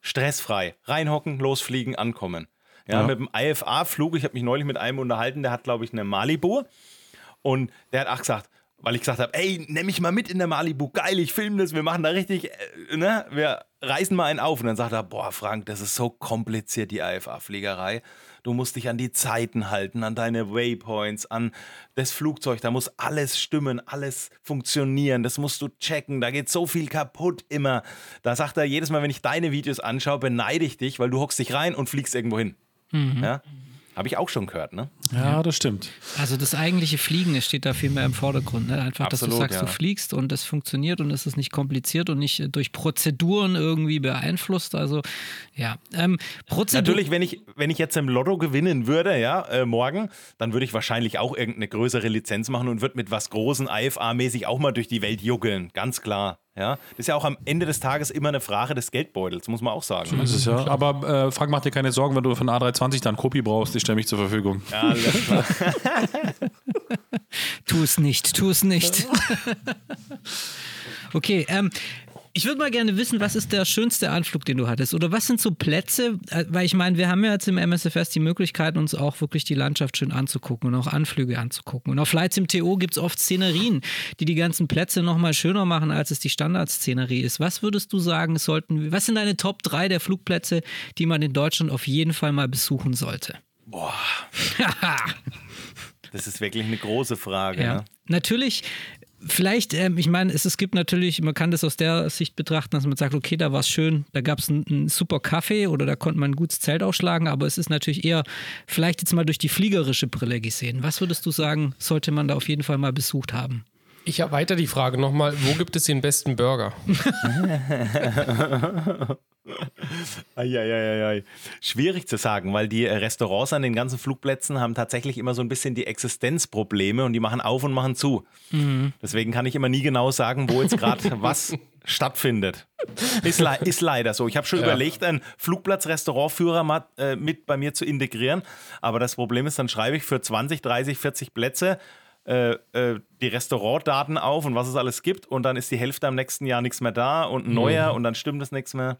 stressfrei, reinhocken, losfliegen, ankommen. Ja, Ja. mit dem IFA-Flug, ich habe mich neulich mit einem unterhalten, der hat, glaube ich, eine Malibu. Und der hat auch gesagt, weil ich gesagt habe, ey, nimm mich mal mit in der Malibu, geil, ich filme das, wir machen da richtig, äh, ne, wir reißen mal einen auf. Und dann sagt er, boah, Frank, das ist so kompliziert, die IFA-Fliegerei. Du musst dich an die Zeiten halten, an deine Waypoints, an das Flugzeug, da muss alles stimmen, alles funktionieren, das musst du checken, da geht so viel kaputt immer. Da sagt er, jedes Mal, wenn ich deine Videos anschaue, beneide ich dich, weil du hockst dich rein und fliegst irgendwo hin. Ja? Habe ich auch schon gehört, ne? Ja, das stimmt. Also das eigentliche Fliegen, das steht da viel mehr im Vordergrund. Ne? Einfach, dass du Absolut, sagst, ja. du fliegst und das funktioniert und es ist nicht kompliziert und nicht äh, durch Prozeduren irgendwie beeinflusst. Also ja, ähm, Prozedur Natürlich, wenn ich, wenn ich jetzt im Lotto gewinnen würde, ja, äh, morgen, dann würde ich wahrscheinlich auch irgendeine größere Lizenz machen und würde mit was Großen IFA-mäßig auch mal durch die Welt juckeln. Ganz klar. Ja. Das ist ja auch am Ende des Tages immer eine Frage des Geldbeutels, muss man auch sagen. Das ist ja. Aber äh, Frank, mach dir keine Sorgen, wenn du von A320 dann Kopie brauchst, ich stelle mich zur Verfügung. Ja, alles klar. Tu es nicht, tu es nicht. okay, ähm, ich würde mal gerne wissen, was ist der schönste Anflug, den du hattest? Oder was sind so Plätze? Äh, Weil ich meine, wir haben ja jetzt im MSFS die Möglichkeit, uns auch wirklich die Landschaft schön anzugucken und auch Anflüge anzugucken. Und auf Flights im TO gibt es oft Szenerien, die die ganzen Plätze nochmal schöner machen, als es die Standardszenerie ist. Was würdest du sagen, sollten, was sind deine Top 3 der Flugplätze, die man in Deutschland auf jeden Fall mal besuchen sollte? Boah, das ist wirklich eine große Frage. Ja. Ne? Natürlich, vielleicht, ähm, ich meine, es, es gibt natürlich, man kann das aus der Sicht betrachten, dass man sagt, okay, da war es schön, da gab es einen, einen super Kaffee oder da konnte man ein gutes Zelt aufschlagen, aber es ist natürlich eher, vielleicht jetzt mal durch die fliegerische Brille gesehen. Was würdest du sagen, sollte man da auf jeden Fall mal besucht haben? Ich erweitere die Frage nochmal: Wo gibt es den besten Burger? Eieieiei. Schwierig zu sagen, weil die Restaurants an den ganzen Flugplätzen haben tatsächlich immer so ein bisschen die Existenzprobleme und die machen auf und machen zu. Deswegen kann ich immer nie genau sagen, wo jetzt gerade was stattfindet. Ist, le ist leider so. Ich habe schon überlegt, einen Flugplatzrestaurantführer äh, mit bei mir zu integrieren, aber das Problem ist, dann schreibe ich für 20, 30, 40 Plätze äh, äh, die Restaurantdaten auf und was es alles gibt und dann ist die Hälfte am nächsten Jahr nichts mehr da und ein neuer und dann stimmt es nichts mehr.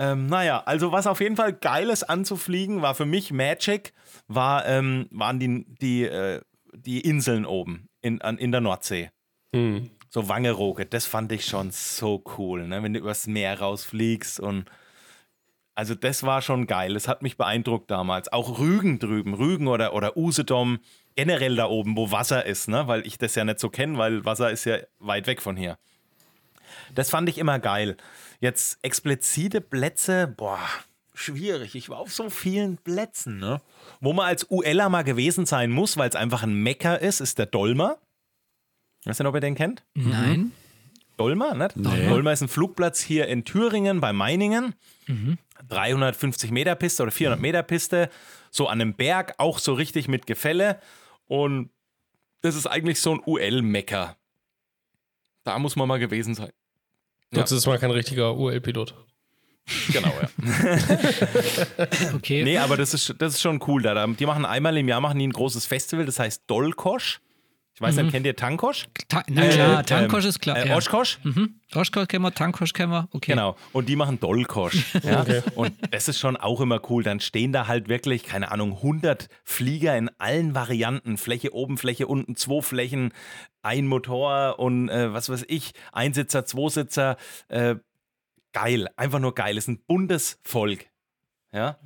Ähm, naja, also was auf jeden Fall geiles anzufliegen war für mich Magic, war, ähm, waren die, die, äh, die Inseln oben in, an, in der Nordsee. So Wangerooge, das fand ich schon so cool, ne? wenn du übers Meer rausfliegst und also das war schon geil, das hat mich beeindruckt damals. Auch Rügen drüben, Rügen oder, oder Usedom, generell da oben, wo Wasser ist, ne? weil ich das ja nicht so kenne, weil Wasser ist ja weit weg von hier. Das fand ich immer geil. Jetzt explizite Plätze, boah, schwierig. Ich war auf so vielen Plätzen, ne? Wo man als ULer mal gewesen sein muss, weil es einfach ein Mecker ist, ist der Dolmer. Weißt du, ob ihr den kennt? Nein? Dolma, nicht? Dolma ist ein Flugplatz hier in Thüringen bei Meiningen. 350 Meter Piste oder 400 Meter Piste, so an einem Berg, auch so richtig mit Gefälle. Und das ist eigentlich so ein UL-Mecker. Da muss man mal gewesen sein. Ja. Das ist mal kein richtiger UL-Pilot. Genau, ja. Okay. Nee, aber das ist, das ist schon cool. Da, die machen einmal im Jahr machen die ein großes Festival, das heißt Dolkosch. Ich weiß nicht, kennt ihr Tankosch? Ta na klar, Äh, Tankosch ähm, ist klar. Äh, ja. Mhm. Oshkosh kennen wir, Tankosch kennen wir. Okay. Genau. Und die machen Dolkosch. Ja? Und das ist schon auch immer cool. Dann stehen da halt wirklich, keine Ahnung, 100 Flieger in allen Varianten. Fläche oben, Fläche unten, zwei Flächen, ein Motor und äh, was weiß ich, Einsitzer, Zweisitzer. Äh, geil, einfach nur geil. ist ein buntes Volk. Ja.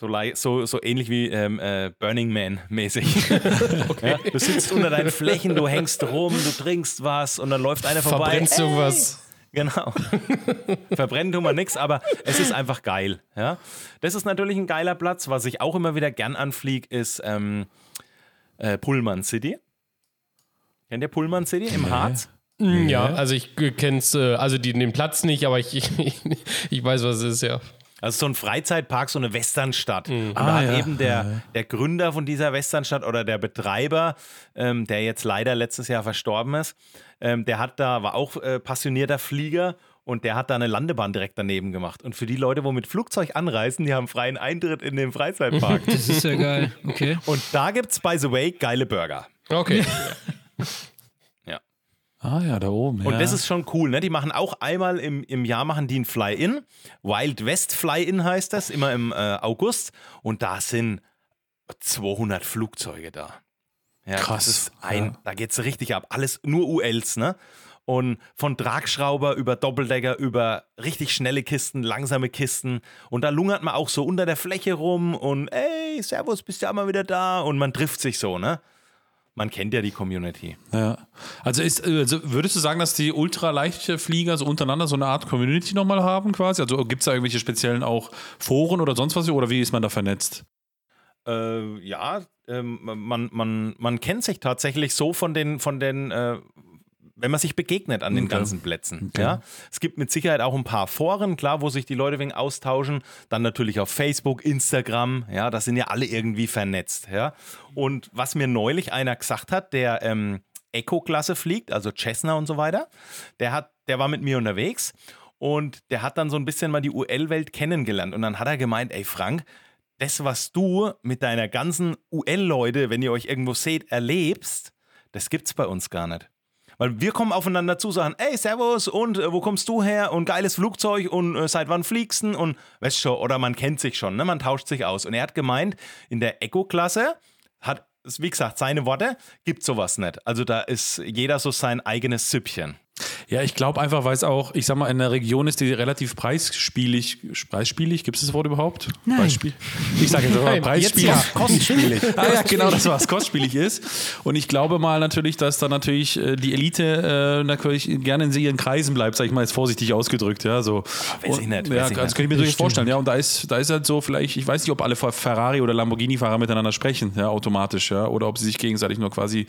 So, so, so ähnlich wie ähm, äh, Burning Man mäßig. ja? Du sitzt unter deinen Flächen, du hängst rum, du trinkst was und dann läuft einer vorbei. Verbrennst Hey! irgendwas? Genau. Verbrennen tun wir nichts, aber es ist einfach geil. Ja? Das ist natürlich ein geiler Platz. Was ich auch immer wieder gern anfliege, ist ähm, äh, Pullman City. Kennt ihr Pullman City im Harz? Ja, also ich kenne es, äh, also die, den Platz nicht, aber ich, ich, ich weiß, was es ist, ja. Also so ein Freizeitpark, so eine Westernstadt. Und da Ah, hat ja. eben der, der Gründer von dieser Westernstadt oder der Betreiber, ähm, der jetzt leider letztes Jahr verstorben ist, ähm, der hat da, war auch äh, passionierter Flieger und der hat da eine Landebahn direkt daneben gemacht. Und für die Leute, wo mit Flugzeug anreisen, die haben freien Eintritt in den Freizeitpark. Das ist ja geil. Okay. und da gibt es, by the way, geile Burger. Okay. Ah ja, da oben. Und ja. das ist schon cool, ne? Die machen auch einmal im, im Jahr machen die ein Fly-In. Wild West Fly-In heißt das, immer im äh, August. Und da sind 200 Flugzeuge da. Ja, Krass, Das ist ein, ja. Da geht's richtig ab. Alles nur ULs, ne? Und von Tragschrauber über Doppeldecker, über richtig schnelle Kisten, langsame Kisten. Und da lungert man auch so unter der Fläche rum und ey, Servus, bist ja mal wieder da. Und man trifft sich so, ne? Man kennt ja die Community. Ja. Also, ist, also würdest du sagen, dass die Ultraleichtflieger so untereinander so eine Art Community nochmal haben quasi? Also gibt es da irgendwelche speziellen auch Foren oder sonst was? Oder wie ist man da vernetzt? Äh, ja, ähm, man, man, man kennt sich tatsächlich so von den, von den äh, wenn man sich begegnet an den Okay. ganzen Plätzen. Ja? Es gibt mit Sicherheit auch ein paar Foren, klar, wo sich die Leute wegen austauschen. Dann natürlich auf Facebook, Instagram, ja, da sind ja alle irgendwie vernetzt. Ja? Und was mir neulich einer gesagt hat, der ähm, Eco-Klasse fliegt, also Cessna und so weiter, der, hat, der war mit mir unterwegs und der hat dann so ein bisschen mal die UL-Welt kennengelernt. Und dann hat er gemeint, ey Frank, das, was du mit deiner ganzen UL-Leute, wenn ihr euch irgendwo seht, erlebst, das gibt's bei uns gar nicht. Weil wir kommen aufeinander zu, sagen, ey, servus und äh, wo kommst du her und geiles Flugzeug und äh, seit wann fliegst du und weißt schon, oder man kennt sich schon, ne? man tauscht sich aus. Und er hat gemeint, in der Eco-Klasse hat, wie gesagt, seine Worte, gibt sowas nicht. Also da ist jeder so sein eigenes Süppchen. Ja, ich glaube einfach, weil es auch, ich sag mal, in der Region ist, die relativ preisspielig. Preisspielig, gibt es das Wort überhaupt? Nein. Preisspiel ich sage jetzt aber preisspielig. jetzt ja. Kostspielig. ah ja, genau, das war's, kostspielig ist. Und ich glaube mal natürlich, dass da natürlich äh, die Elite äh, natürlich gerne in ihren Kreisen bleibt, sag ich mal jetzt vorsichtig ausgedrückt. Ja, so. weiß ich nicht, Ja, das nicht. kann ich mir durchaus vorstellen. Ja, und da ist, da ist halt so vielleicht, ich weiß nicht, ob alle Ferrari- oder Lamborghini-Fahrer miteinander sprechen, ja, automatisch, ja, oder ob sie sich gegenseitig nur quasi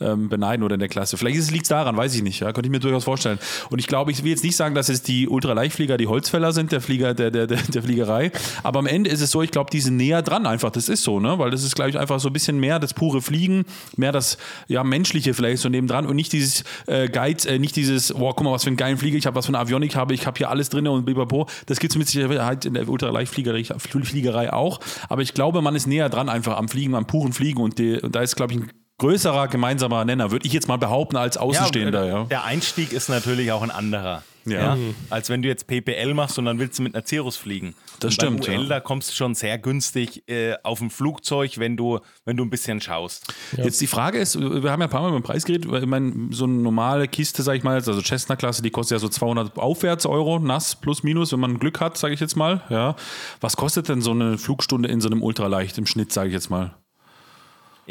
ähm, beneiden oder in der Klasse. Vielleicht liegt es daran, weiß ich nicht, ja, könnte ich mir durchaus vorstellen. Und ich glaube, ich will jetzt nicht sagen, dass es die Ultraleichtflieger die Holzfäller sind, der Flieger, der, der, der, der Fliegerei, aber am Ende ist es so, ich glaube, die sind näher dran einfach, das ist so, ne, weil das ist, glaube ich, einfach so ein bisschen mehr das pure Fliegen, mehr das, ja, menschliche vielleicht so nebendran und nicht dieses äh, Guide, äh, nicht dieses, boah, guck mal, was für einen geilen Flieger, ich habe was für eine Avionik habe, ich habe hier alles drin und bipapo, das gibt es mit Sicherheit in der Ultraleichtfliegerei Fliegerei auch, aber ich glaube, man ist näher dran einfach am Fliegen, am puren Fliegen und, die, und da ist, glaube ich, ein größerer gemeinsamer Nenner, würde ich jetzt mal behaupten, als Außenstehender, ja. Der Einstieg ist natürlich auch ein anderer. Ja. Ja. Als wenn du jetzt PPL machst und dann willst du mit einer Cirrus fliegen. Das und stimmt, Bei UL, ja. da kommst du schon sehr günstig äh, auf dem Flugzeug, wenn du, wenn du ein bisschen schaust. Jetzt die Frage ist, wir haben ja ein paar Mal über den Preis geredet, weil ich meine, so eine normale Kiste, sag ich mal, also Cessna-Klasse, die kostet ja so 200 aufwärts Euro, nass, plus minus, wenn man Glück hat, sage ich jetzt mal. Ja. Was kostet denn so eine Flugstunde in so einem Ultraleicht im Schnitt, sage ich jetzt mal?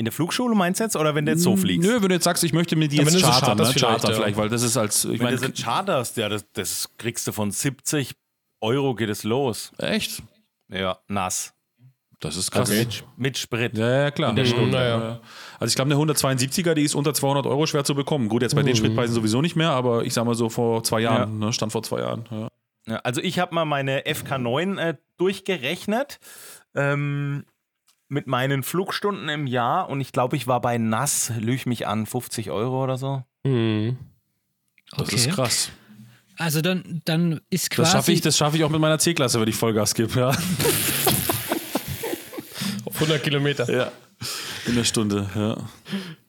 In der Flugschule meinst du jetzt oder wenn du jetzt so fliegst? Nö, wenn du jetzt sagst, ich möchte mit dir Ja, jetzt wenn du so chartern, ne? vielleicht, chartern ja. vielleicht, weil das ist als, ich Wenn meine, du jetzt charterst, ja, das, das kriegst du von 70 Euro geht es los. echt? Ja, nass. Das ist krass. Also mit, mit Sprit. Ja, ja, klar. In der Stunde. Naja. Ja. Also ich glaube, eine 172er, die ist unter 200 Euro schwer zu bekommen. Gut, jetzt bei den Spritpreisen sowieso nicht mehr, aber ich sag mal so vor zwei Jahren, ne, stand vor zwei Jahren. Ja. Ja, also ich habe mal meine FK9 äh, durchgerechnet ähm, mit meinen Flugstunden im Jahr und ich glaube, ich war bei NAS, lüg mich an, 50 Euro oder so. Mhm. Das Okay. ist krass. Also dann, dann ist quasi. Das schaffe ich, das schaffe ich auch mit meiner C-Klasse, wenn ich Vollgas gebe. Ja. Auf 100 Kilometer. ja. In der Stunde, ja.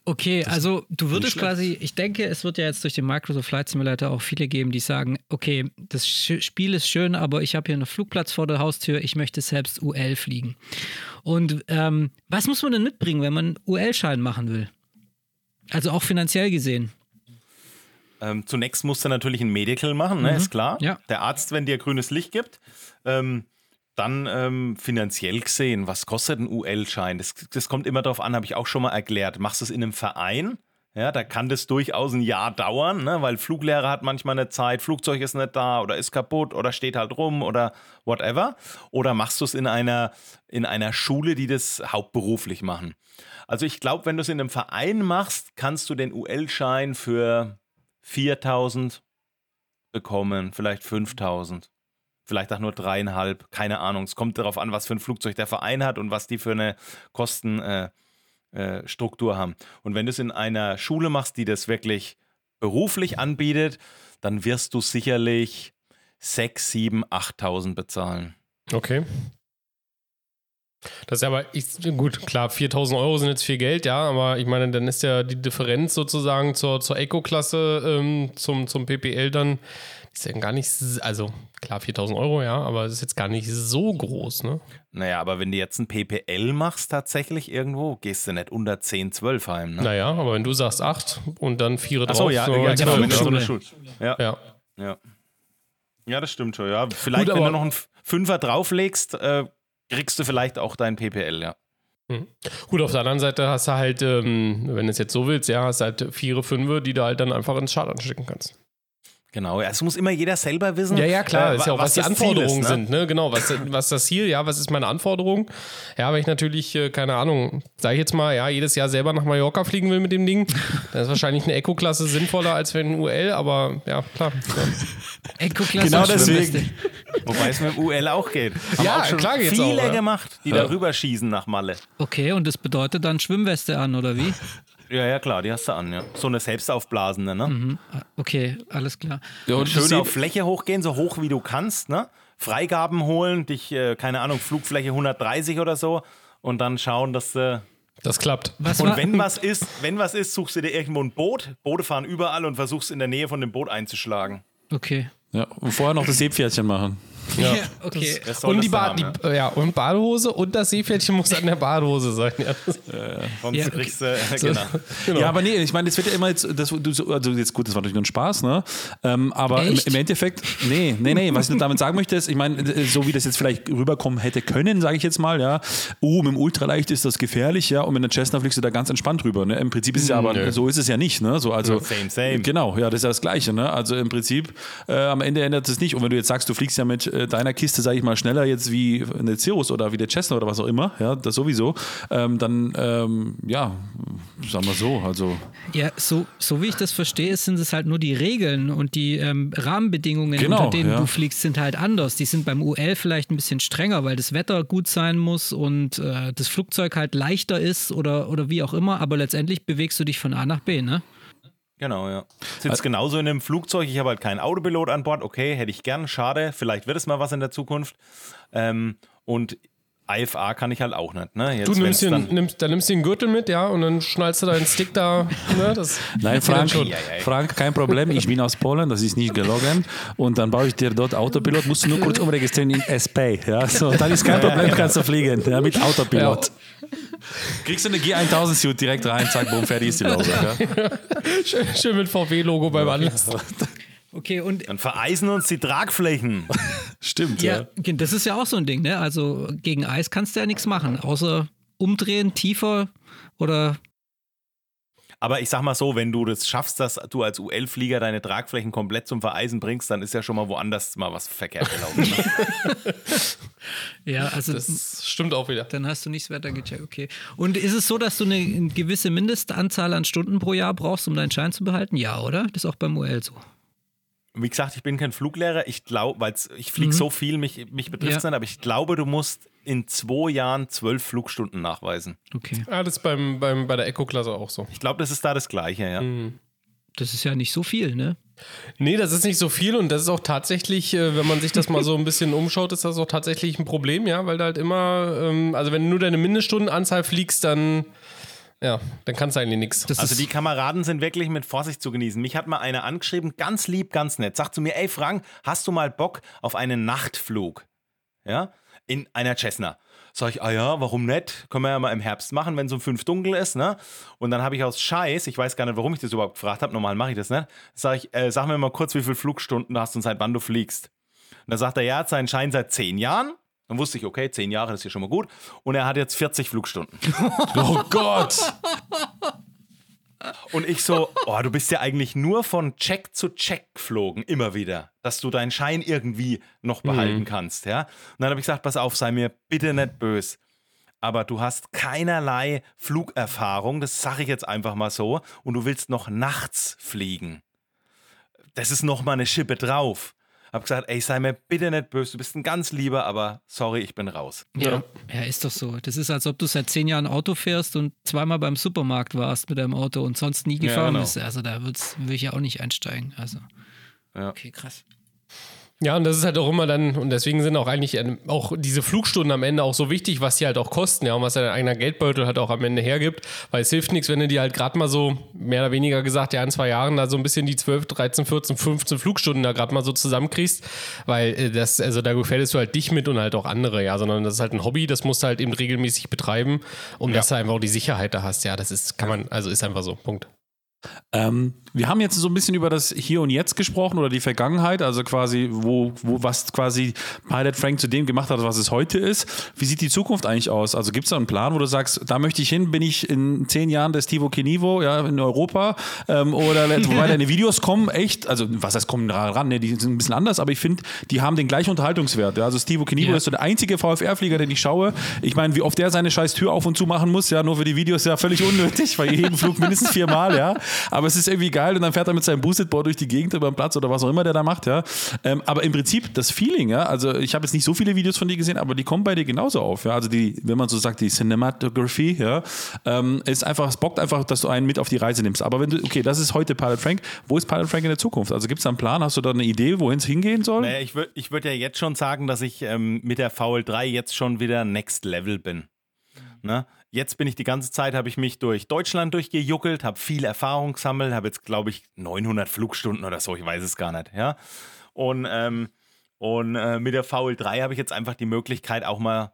Okay, also du würdest quasi, ich denke, es wird ja jetzt durch den Microsoft Flight Simulator auch viele geben, die sagen, okay, das Spiel ist schön, aber ich habe hier einen Flugplatz vor der Haustür, ich möchte selbst UL fliegen. Und ähm, was muss man denn mitbringen, wenn man UL-Schein machen will? Also auch finanziell gesehen. Ähm, zunächst musst du natürlich ein Medical machen, ne, ist klar. Ja. Der Arzt, wenn dir grünes Licht gibt. Ähm, dann ähm, finanziell gesehen, was kostet ein UL-Schein? Das, das kommt immer darauf an, habe ich auch schon mal erklärt. Machst du es in einem Verein? Ja, da kann das durchaus ein Jahr dauern, ne? weil Fluglehrer hat manchmal eine Zeit, Flugzeug ist nicht da oder ist kaputt oder steht halt rum oder whatever. Oder machst du es in einer, in einer Schule, die das hauptberuflich machen? Also ich glaube, wenn du es in einem Verein machst, kannst du den UL-Schein für 4000 bekommen, vielleicht 5000, vielleicht auch nur dreieinhalb, keine Ahnung. Es kommt darauf an, was für ein Flugzeug der Verein hat und was die für eine Kostenstruktur äh, äh, haben. Und wenn du es in einer Schule machst, die das wirklich beruflich anbietet, dann wirst du sicherlich 6, 7, 8000 bezahlen. Okay. Das ist aber, ich, gut, klar, 4000 Euro sind jetzt viel Geld, ja, aber ich meine, dann ist ja die Differenz sozusagen zur, zur Eco-Klasse ähm, zum, zum PPL dann, ist ja gar nicht, also klar, 4000 Euro, ja, aber es ist jetzt gar nicht so groß, ne? Naja, aber wenn du jetzt ein PPL machst tatsächlich irgendwo, gehst du nicht unter 10, 12 heim. Ne? Naja, aber wenn du sagst 8 und dann 4 drauf, Achso, ja, so ja, genau, 12, mit so ne? einer Schule. Ja, Ja. ja. Ja, das stimmt schon, ja. Vielleicht, Gut, wenn du noch einen Fünfer drauflegst, äh, kriegst du vielleicht auch dein PPL, ja. Gut, auf der anderen Seite hast du halt, ähm, wenn du es jetzt so willst, ja, hast du halt vier, fünfe, die du halt dann einfach ins Chart anschicken kannst. Genau, ja, es muss immer jeder selber wissen. Ja, ja, klar, äh, ist ja auch, was, die das Ziel Anforderungen ist, ne? sind, ne? Genau, was, was das Ziel, ja, was ist meine Anforderung? Ja, wenn ich natürlich, äh, keine Ahnung, sage ich jetzt mal, ja, jedes Jahr selber nach Mallorca fliegen will mit dem Ding, dann ist wahrscheinlich eine Eco-Klasse sinnvoller als wenn ein UL, aber ja, klar. Eco-Klasse Genau deswegen. Schwimmweste. Wobei es mit dem UL auch geht. Haben Ja, auch schon klar geht's viele auch, ja. gemacht, die da rüberschießen nach Malle. Okay, und das bedeutet dann Schwimmweste an, oder wie? Ja, ja, klar, die hast du an, ja. So eine selbstaufblasende, ne? Mhm. Okay, alles klar. Ja, und Schön auf Fläche hochgehen, so hoch wie du kannst, ne? Freigaben holen, dich, äh, keine Ahnung, Flugfläche 130 oder so und dann schauen, dass du. Das klappt. Was Und wenn was ist, wenn was ist, suchst du dir irgendwo ein Boot. Boote fahren überall und versuchst in der Nähe von dem Boot einzuschlagen. Okay. Ja, und vorher noch das Seepferdchen machen. Ja. okay. Und die, ba haben, die ja. ja, und Badehose und das Seepferdchen muss an der Badehose sein. Ja. Sonst Ja, kriegst du, äh, genau. Genau. Ja, aber nee, ich meine, das wird ja immer jetzt, das, so- also jetzt gut, das war natürlich nur ein Spaß, ne? Ähm, aber im, im Endeffekt, nee, nee, nee, was ich damit sagen möchte, ist, ich meine, äh, so wie das jetzt vielleicht rüberkommen hätte können, sage ich jetzt mal, ja, oh, mit dem Ultraleicht ist das gefährlich, ja, und mit einer Cessna fliegst du da ganz entspannt rüber, ne? Im Prinzip ist es ja aber, Nö. so ist es ja nicht, ne? So, also, Same, same. Genau, ja, das ist ja das Gleiche, ne? Also im Prinzip, äh, am Ende ändert es nicht. Und wenn du jetzt sagst, du fliegst ja mit äh, deiner Kiste, sage ich mal, schneller jetzt wie eine Cirrus oder wie der Cessna oder was auch immer, ja, das sowieso, ähm, dann, ähm, ja, sagen wir so, also. Ja, so, so wie ich das verstehe, sind es halt nur die Regeln und die ähm, Rahmenbedingungen, Genau, unter denen ja. du fliegst, sind halt anders. Die sind beim UL vielleicht ein bisschen strenger, weil das Wetter gut sein muss und äh, das Flugzeug halt leichter ist oder, oder wie auch immer, aber letztendlich bewegst du dich von A nach B, ne? Genau, ja. Sitzt genauso in einem Flugzeug. Ich habe halt keinen Autopilot an Bord. Okay, hätte ich gern. Schade. Vielleicht wird es mal was in der Zukunft. Ähm, und IFA kann ich halt auch nicht. Ne? Jetzt, Du nimmst den, nimmst, dann nimmst du den Gürtel mit, ja, und dann schnallst du deinen Stick da. Ne, das Nein, Frank, schon. Frank, kein Problem. Ich bin aus Polen, das ist nicht gelogen. Und dann baue ich dir dort Autopilot, musst du nur kurz umregistrieren in SP. Ja, so, dann ist kein Problem, kannst du fliegen ja, mit Autopilot. Kriegst du eine G1000-Suit direkt rein, zack, boom, fertig ist die Laube. Ja. schön, schön mit VW-Logo beim Anlass. Okay, und dann vereisen uns die Tragflächen. Stimmt, ja. ja, das ist ja auch so ein Ding, ne? Also gegen Eis kannst du ja nichts machen, außer umdrehen, tiefer oder Aber ich sag mal so, wenn du das schaffst, dass du als UL-Flieger deine Tragflächen komplett zum Vereisen bringst, dann ist ja schon mal woanders mal was verkehrt gelaufen. Ne? ja, also das stimmt auch wieder. Dann hast du nichts weiter gecheckt, okay. Und ist es so, dass du eine gewisse Mindestanzahl an Stunden pro Jahr brauchst, um deinen Schein zu behalten? Ja, oder? Das ist auch beim UL so. Wie gesagt, ich bin kein Fluglehrer. Ich glaube, weil ich fliege mhm. so viel, mich, mich betrifft es ja. nicht, aber ich glaube, du musst in zwei Jahren zwölf Flugstunden nachweisen. Okay. Ah, das ist beim, beim, bei der Eco-Klasse auch so. Ich glaube, das ist da das Gleiche, ja. Mhm. Das ist ja nicht so viel, ne? Nee, das ist nicht so viel und das ist auch tatsächlich, äh, wenn man sich das mal so ein bisschen umschaut, ist das auch tatsächlich ein Problem, ja, weil da halt immer, ähm, also wenn du nur deine Mindeststundenanzahl fliegst, dann ja, dann kannst du eigentlich nichts. Also die Kameraden sind wirklich mit Vorsicht zu genießen. Mich hat mal einer angeschrieben, ganz lieb, ganz nett. Sagt zu mir, ey Frank, hast du mal Bock auf einen Nachtflug? Ja, in einer Cessna. Sag ich, ah ja, warum nicht? Können wir ja mal im Herbst machen, wenn es um fünf dunkel ist, ne? Und dann habe ich aus Scheiß, ich weiß gar nicht, warum ich das überhaupt gefragt habe, normal mache ich das nicht, sag ich, äh, sag mir mal kurz, wie viele Flugstunden du hast und seit wann du fliegst. Und da sagt er, ja, hat seinen Schein seit zehn Jahren dann wusste ich, okay, zehn Jahre, ist ja schon mal gut. Und er hat jetzt 40 Flugstunden. oh Gott! Und ich so, oh, du bist ja eigentlich nur von Check zu Check geflogen, immer wieder, dass du deinen Schein irgendwie noch behalten mhm. kannst, ja. Und dann habe ich gesagt, pass auf, sei mir bitte nicht böse. Aber du hast keinerlei Flugerfahrung, das sage ich jetzt einfach mal so, und du willst noch nachts fliegen. Das ist noch mal eine Schippe drauf. Hab gesagt, ey, sei mir bitte nicht böse, du bist ein ganz lieber, aber sorry, ich bin raus. Ja, ja, ist doch so. Das ist, als ob du seit zehn Jahren Auto fährst und zweimal beim Supermarkt warst mit deinem Auto und sonst nie gefahren ja, genau. bist. Also da will ich ja auch nicht einsteigen. Also. Ja. Okay, krass. Ja, und das ist halt auch immer dann, und deswegen sind auch eigentlich ähm, auch diese Flugstunden am Ende auch so wichtig, was die halt auch kosten, ja, und was dein eigener Geldbeutel halt auch am Ende hergibt. Weil es hilft nichts, wenn du dir halt gerade mal so, mehr oder weniger gesagt, ja, in zwei Jahren da so ein bisschen die 12, 13, 14, 15 Flugstunden da gerade mal so zusammenkriegst, weil äh, das, also da gefährdest du halt dich mit und halt auch andere, ja, sondern das ist halt ein Hobby, das musst du halt eben regelmäßig betreiben, um ja. dass du einfach auch die Sicherheit da hast. Ja, das ist, kann man, also ist einfach so, Punkt. Ähm, wir haben jetzt so ein bisschen über das Hier und Jetzt gesprochen oder die Vergangenheit, also quasi, wo, wo was quasi Pilot Frank zu dem gemacht hat, was es heute ist. Wie sieht die Zukunft eigentlich aus? Also gibt es da einen Plan, wo du sagst, da möchte ich hin, bin ich in zehn Jahren der Stivo Kenivo ja, in Europa? Ähm, oder wobei deine Videos kommen echt, also was heißt kommen ran, ne, die sind ein bisschen anders, aber ich finde, die haben den gleichen Unterhaltungswert. Ja? Also Stivo Kenivo ja. ist so der einzige VFR-Flieger, den ich schaue. Ich meine, wie oft der seine scheiß Tür auf und zu machen muss, ja, nur für die Videos ja völlig unnötig, weil jeden Flug mindestens viermal, ja. Aber es ist irgendwie geil und dann fährt er mit seinem Boosted Board durch die Gegend über den Platz oder was auch immer der da macht, ja. Ähm, aber im Prinzip das Feeling, ja, also ich habe jetzt nicht so viele Videos von dir gesehen, aber die kommen bei dir genauso auf, ja. Also die, wenn man so sagt, die Cinematography, ja, ähm, ist einfach, es bockt einfach, dass du einen mit auf die Reise nimmst. Aber wenn du, okay, das ist heute Pilot Frank, wo ist Pilot Frank in der Zukunft? Also gibt es da einen Plan? Hast du da eine Idee, wohin es hingehen soll? Naja, ich würde ich würd ja jetzt schon sagen, dass ich ähm, mit der VL3 jetzt schon wieder Next Level bin. Ne? Jetzt bin ich die ganze Zeit, habe ich mich durch Deutschland durchgejuckelt, habe viel Erfahrung gesammelt, habe jetzt, glaube ich, 900 Flugstunden oder so, ich weiß es gar nicht, ja. Und, ähm, und äh, mit der VL3 habe ich jetzt einfach die Möglichkeit, auch mal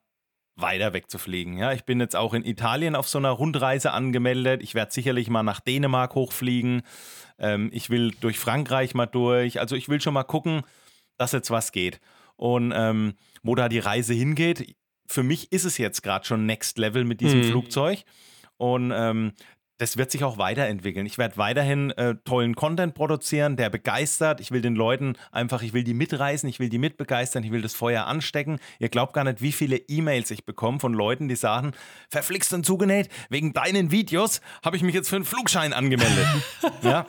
weiter wegzufliegen. Ja, ich bin jetzt auch in Italien auf so einer Rundreise angemeldet. Ich werde sicherlich mal nach Dänemark hochfliegen. Ähm, ich will durch Frankreich mal durch. Also ich will schon mal gucken, dass jetzt was geht. Und ähm, wo da die Reise hingeht, für mich ist es jetzt gerade schon Next Level mit diesem mhm. Flugzeug. Und ähm, das wird sich auch weiterentwickeln. Ich werde weiterhin äh, tollen Content produzieren, der begeistert. Ich will den Leuten einfach, ich will die mitreißen, ich will die mitbegeistern, ich will das Feuer anstecken. Ihr glaubt gar nicht, wie viele E-Mails ich bekomme von Leuten, die sagen, verflixt und zugenäht, wegen deinen Videos habe ich mich jetzt für einen Flugschein angemeldet. ja.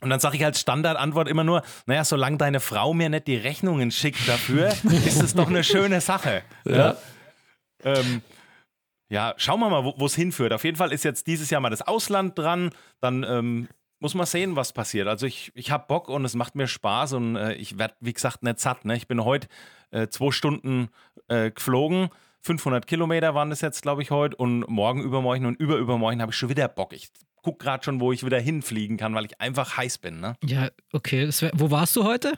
Und dann sage ich als Standardantwort immer nur, naja, solange deine Frau mir nicht die Rechnungen schickt dafür, ist es doch eine schöne Sache. ja. ja? Ähm, ja, schauen wir mal, wo es hinführt. Auf jeden Fall ist jetzt dieses Jahr mal das Ausland dran. Dann ähm, muss man sehen, was passiert. Also ich, ich habe Bock und es macht mir Spaß und äh, ich werde, wie gesagt, nicht satt. Ne? Ich bin heute äh, zwei Stunden äh, geflogen. 500 Kilometer waren das jetzt, glaube ich, heute. Und morgen, übermorgen und überübermorgen habe ich schon wieder Bock. Ich gucke gerade schon, wo ich wieder hinfliegen kann, weil ich einfach heiß bin. Ne? Ja, okay. Wär, wo warst du heute?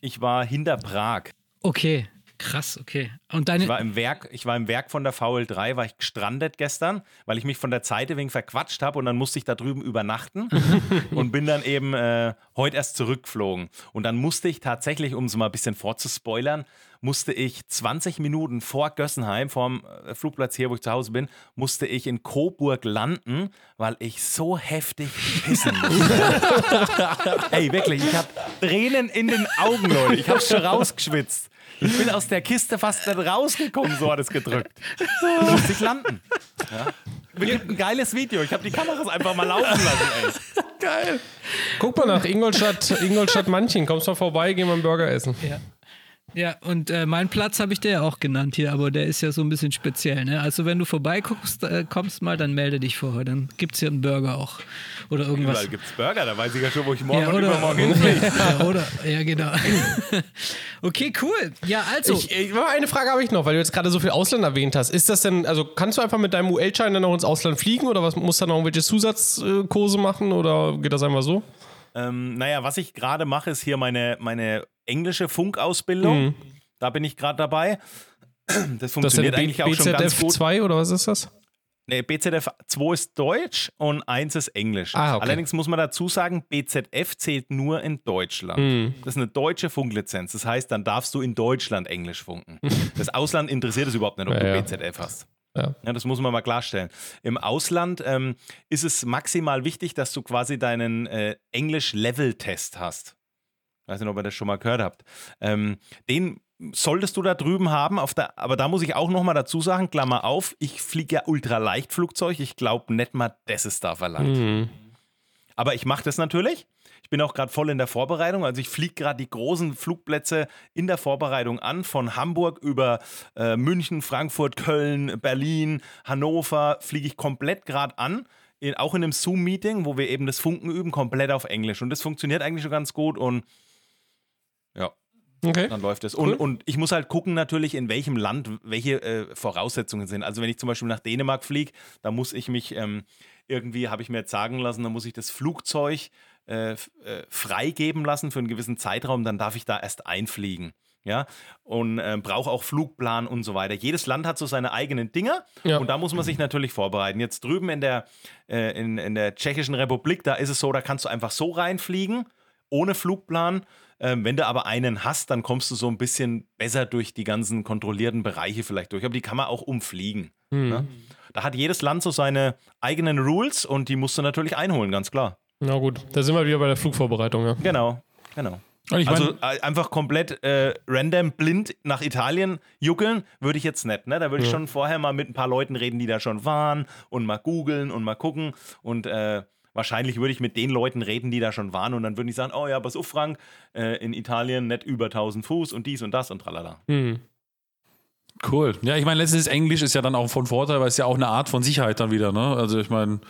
Ich war hinter Prag. Okay, Krass, okay. Und deine Ich war im Werk, ich war im Werk von der VL3, war ich gestrandet gestern, weil ich mich von der Zeit wegen verquatscht habe und dann musste ich da drüben übernachten und bin dann eben äh, heute erst zurückgeflogen. Und dann musste ich tatsächlich, um es mal ein bisschen vorzuspoilern, musste ich 20 Minuten vor Gössenheim, vorm äh, Flugplatz hier, wo ich zu Hause bin, musste ich in Coburg landen, weil ich so heftig pissen musste. Ey, wirklich, ich habe Tränen in den Augen, Leute. Ich habe schon rausgeschwitzt. Ich bin aus der Kiste fast nicht rausgekommen, so hat es gedrückt. Da musste ich landen. Ja. Wirklich ein geiles Video. Ich habe die Kameras einfach mal laufen lassen, ey. Geil. Guck mal nach Ingolstadt, Ingolstadt Manchen. Kommst mal vorbei, gehen wir einen Burger essen. Ja. Ja, und äh, meinen Platz habe ich dir ja auch genannt hier, aber der ist ja so ein bisschen speziell. Ne? Also wenn du vorbeikommst, äh, kommst mal, dann melde dich vorher. Dann gibt es hier einen Burger auch. Oder irgendwas. Überall gibt es Burger, da weiß ich ja schon, wo ich morgen Ja, und oder, übermorgen hinfliege. ja, oder, ja, genau. okay, cool. Ja, also. Ich, ich, eine Frage habe ich noch, weil du jetzt gerade so viel Ausland erwähnt hast. Ist das denn, also kannst du einfach mit deinem UL-Schein dann noch ins Ausland fliegen oder was musst du dann noch irgendwelche Zusatzkurse machen oder geht das einfach so? Ähm, naja, was ich gerade mache, ist hier meine, meine englische Funkausbildung. Mhm. Da bin ich gerade dabei. Das Das funktioniert eigentlich auch schon ganz BZF gut. 2 oder was ist das? Nee, BZF 2 ist Deutsch und 1 ist Englisch. Ah, okay. Allerdings muss man dazu sagen, BZF zählt nur in Deutschland. Mhm. Das ist eine deutsche Funklizenz. Das heißt, dann darfst du in Deutschland Englisch funken. Das Ausland interessiert es überhaupt nicht, ob Ja, du ja. BZF hast. Ja. Ja, das muss man mal klarstellen. Im Ausland ähm, ist es maximal wichtig, dass du quasi deinen äh, Englisch-Level-Test hast. Weiß nicht, ob ihr das schon mal gehört habt. Ähm, den solltest du da drüben haben, der, aber da muss ich auch nochmal dazu sagen, Klammer auf, ich fliege ja Ultraleichtflugzeug, ich glaube nicht mal, das ist da verlangt. Mhm. Aber ich mache das natürlich. Ich bin auch gerade voll in der Vorbereitung. Also ich fliege gerade die großen Flugplätze in der Vorbereitung an, von Hamburg über äh, München, Frankfurt, Köln, Berlin, Hannover, fliege ich komplett gerade an. In, auch in einem Zoom-Meeting, wo wir eben das Funken üben, komplett auf Englisch. Und das funktioniert eigentlich schon ganz gut und ja, Okay. dann läuft es. Cool. Und, und ich muss halt gucken natürlich, in welchem Land welche äh, Voraussetzungen sind. Also wenn ich zum Beispiel nach Dänemark fliege, da muss ich mich ähm, irgendwie, habe ich mir jetzt sagen lassen, da muss ich das Flugzeug äh, äh, freigeben lassen für einen gewissen Zeitraum, dann darf ich da erst einfliegen. Ja, und äh, brauche auch Flugplan und so weiter. Jedes Land hat so seine eigenen Dinger Ja. und da muss man sich natürlich vorbereiten. Jetzt drüben in der, äh, in, in der Tschechischen Republik, da ist es so, da kannst du einfach so reinfliegen, ohne Flugplan. Ähm, wenn du aber einen hast, dann kommst du so ein bisschen besser durch die ganzen kontrollierten Bereiche vielleicht durch. Aber die kann man auch umfliegen. Ne? Da hat jedes Land so seine eigenen Rules und die musst du natürlich einholen, ganz klar. Na gut, da sind wir wieder bei der Flugvorbereitung, ja. Genau, genau. Ich also mein- äh, einfach komplett äh, random blind nach Italien juckeln würde ich jetzt nicht. Ne? Da würde ich schon vorher mal mit ein paar Leuten reden, die da schon waren und mal googeln und mal gucken. Und äh, wahrscheinlich würde ich mit den Leuten reden, die da schon waren. Und dann würde ich sagen, oh ja, pass auf, Frank, äh, in Italien nicht über 1000 Fuß und dies und das und tralala. Cool. Ja, ich meine, letztendlich Englisch ist ja dann auch von Vorteil, weil es ja auch eine Art von Sicherheit dann wieder, ne? Also ich meine,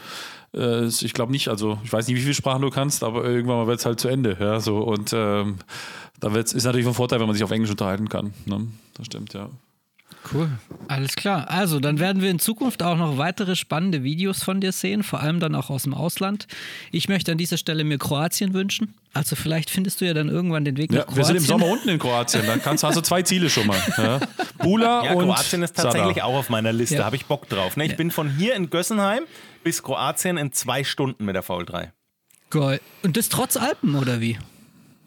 äh, ich glaube nicht, also ich weiß nicht, wie viele Sprachen du kannst, aber irgendwann mal wird es halt zu Ende, ja, so und ähm, da wird's, ist natürlich von Vorteil, wenn man sich auf Englisch unterhalten kann, ne? Das stimmt, ja. Cool, alles klar. Also, dann werden wir in Zukunft auch noch weitere spannende Videos von dir sehen, vor allem dann auch aus dem Ausland. Ich möchte an dieser Stelle mir Kroatien wünschen. Also, vielleicht findest du ja dann irgendwann den Weg ja nach Kroatien. wir sind im Sommer unten in Kroatien, dann kannst, hast du zwei Ziele schon mal. Ja? Bula Ja, und Kroatien ist tatsächlich Sada. auch auf meiner Liste. Ja. Habe ich Bock drauf. Ne? Ich bin von hier in Gössenheim bis Kroatien in zwei Stunden mit der VL3. Geil. Und das trotz Alpen, oder wie?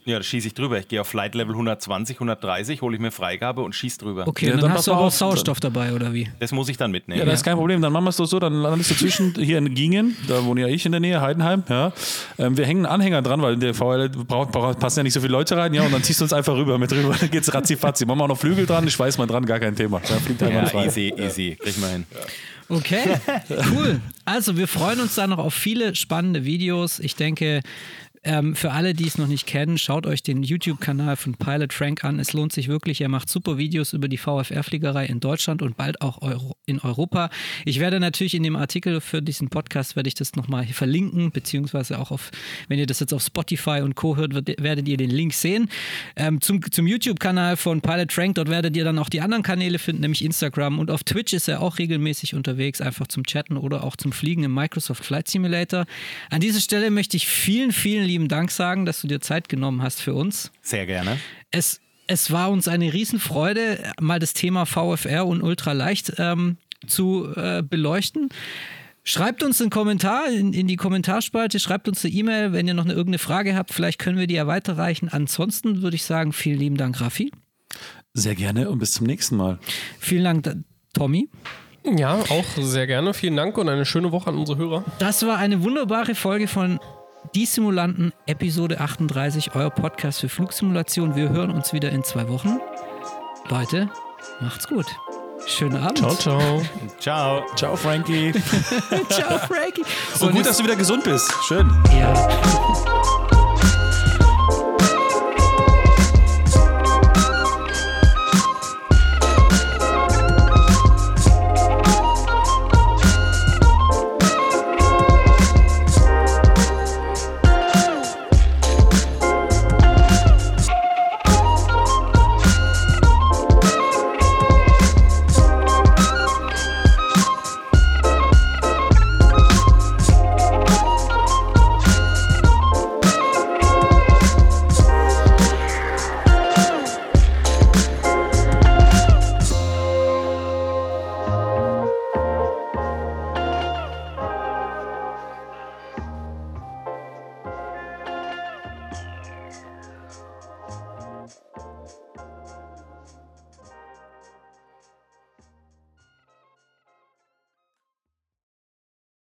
Ja, da schieße ich drüber. Ich gehe auf Flight Level 120, 130, hole ich mir Freigabe und schieße drüber. Okay, Ja, dann, dann hast du auch Sauerstoff dabei, oder wie? Das muss ich dann mitnehmen. Ja, das ist kein Problem. Dann machen wir es doch so, dann landest du zwischen hier in Gingen, da wohne ja ich in der Nähe, Heidenheim, ja. Ähm, wir hängen einen Anhänger dran, weil in der VL braucht, braucht, passen ja nicht so viele Leute rein, ja, und dann ziehst du uns einfach rüber mit rüber, dann geht's ratzi Machen wir auch noch Flügel dran, ich weiß mal dran, gar kein Thema. Da fliegt einfach Ja, frei. easy, easy. Krieg mal hin. Okay, cool. Also wir freuen uns da noch auf viele spannende Videos. Ich denke, ähm, für alle, die es noch nicht kennen, schaut euch den YouTube-Kanal von Pilot Frank an. Es lohnt sich wirklich. Er macht super Videos über die VFR-Fliegerei in Deutschland und bald auch Euro in Europa. Ich werde natürlich in dem Artikel für diesen Podcast werde ich das nochmal verlinken, beziehungsweise auch auf, wenn ihr das jetzt auf Spotify und Co. hört, wird- werdet ihr den Link sehen. Ähm, zum zum YouTube-Kanal von Pilot Frank, dort werdet ihr dann auch die anderen Kanäle finden, nämlich Instagram und auf Twitch ist er auch regelmäßig unterwegs, einfach zum Chatten oder auch zum Fliegen im Microsoft Flight Simulator. An dieser Stelle möchte ich vielen, vielen lieben Dank sagen, dass du dir Zeit genommen hast für uns. Sehr gerne. Es Es war uns eine Riesenfreude, mal das Thema VFR und Ultraleicht ähm, zu äh, beleuchten. Schreibt uns einen Kommentar in, in, die Kommentarspalte, schreibt uns eine E-Mail, wenn ihr noch eine, irgendeine Frage habt. Vielleicht können wir die ja weiterreichen. Ansonsten würde ich sagen, vielen lieben Dank, Raffi. Sehr gerne und bis zum nächsten Mal. Vielen Dank, Tommy. Ja, auch sehr gerne. Vielen Dank und eine schöne Woche an unsere Hörer. Das war eine wunderbare Folge von Die Simulanten, Episode 38, euer Podcast für Flugsimulation. Wir hören uns wieder in zwei Wochen. Leute, macht's gut. Schönen Abend. Ciao, ciao. ciao. Ciao, Frankie. ciao, Frankie. So, gut, dass du wieder gesund bist. Schön. Ja.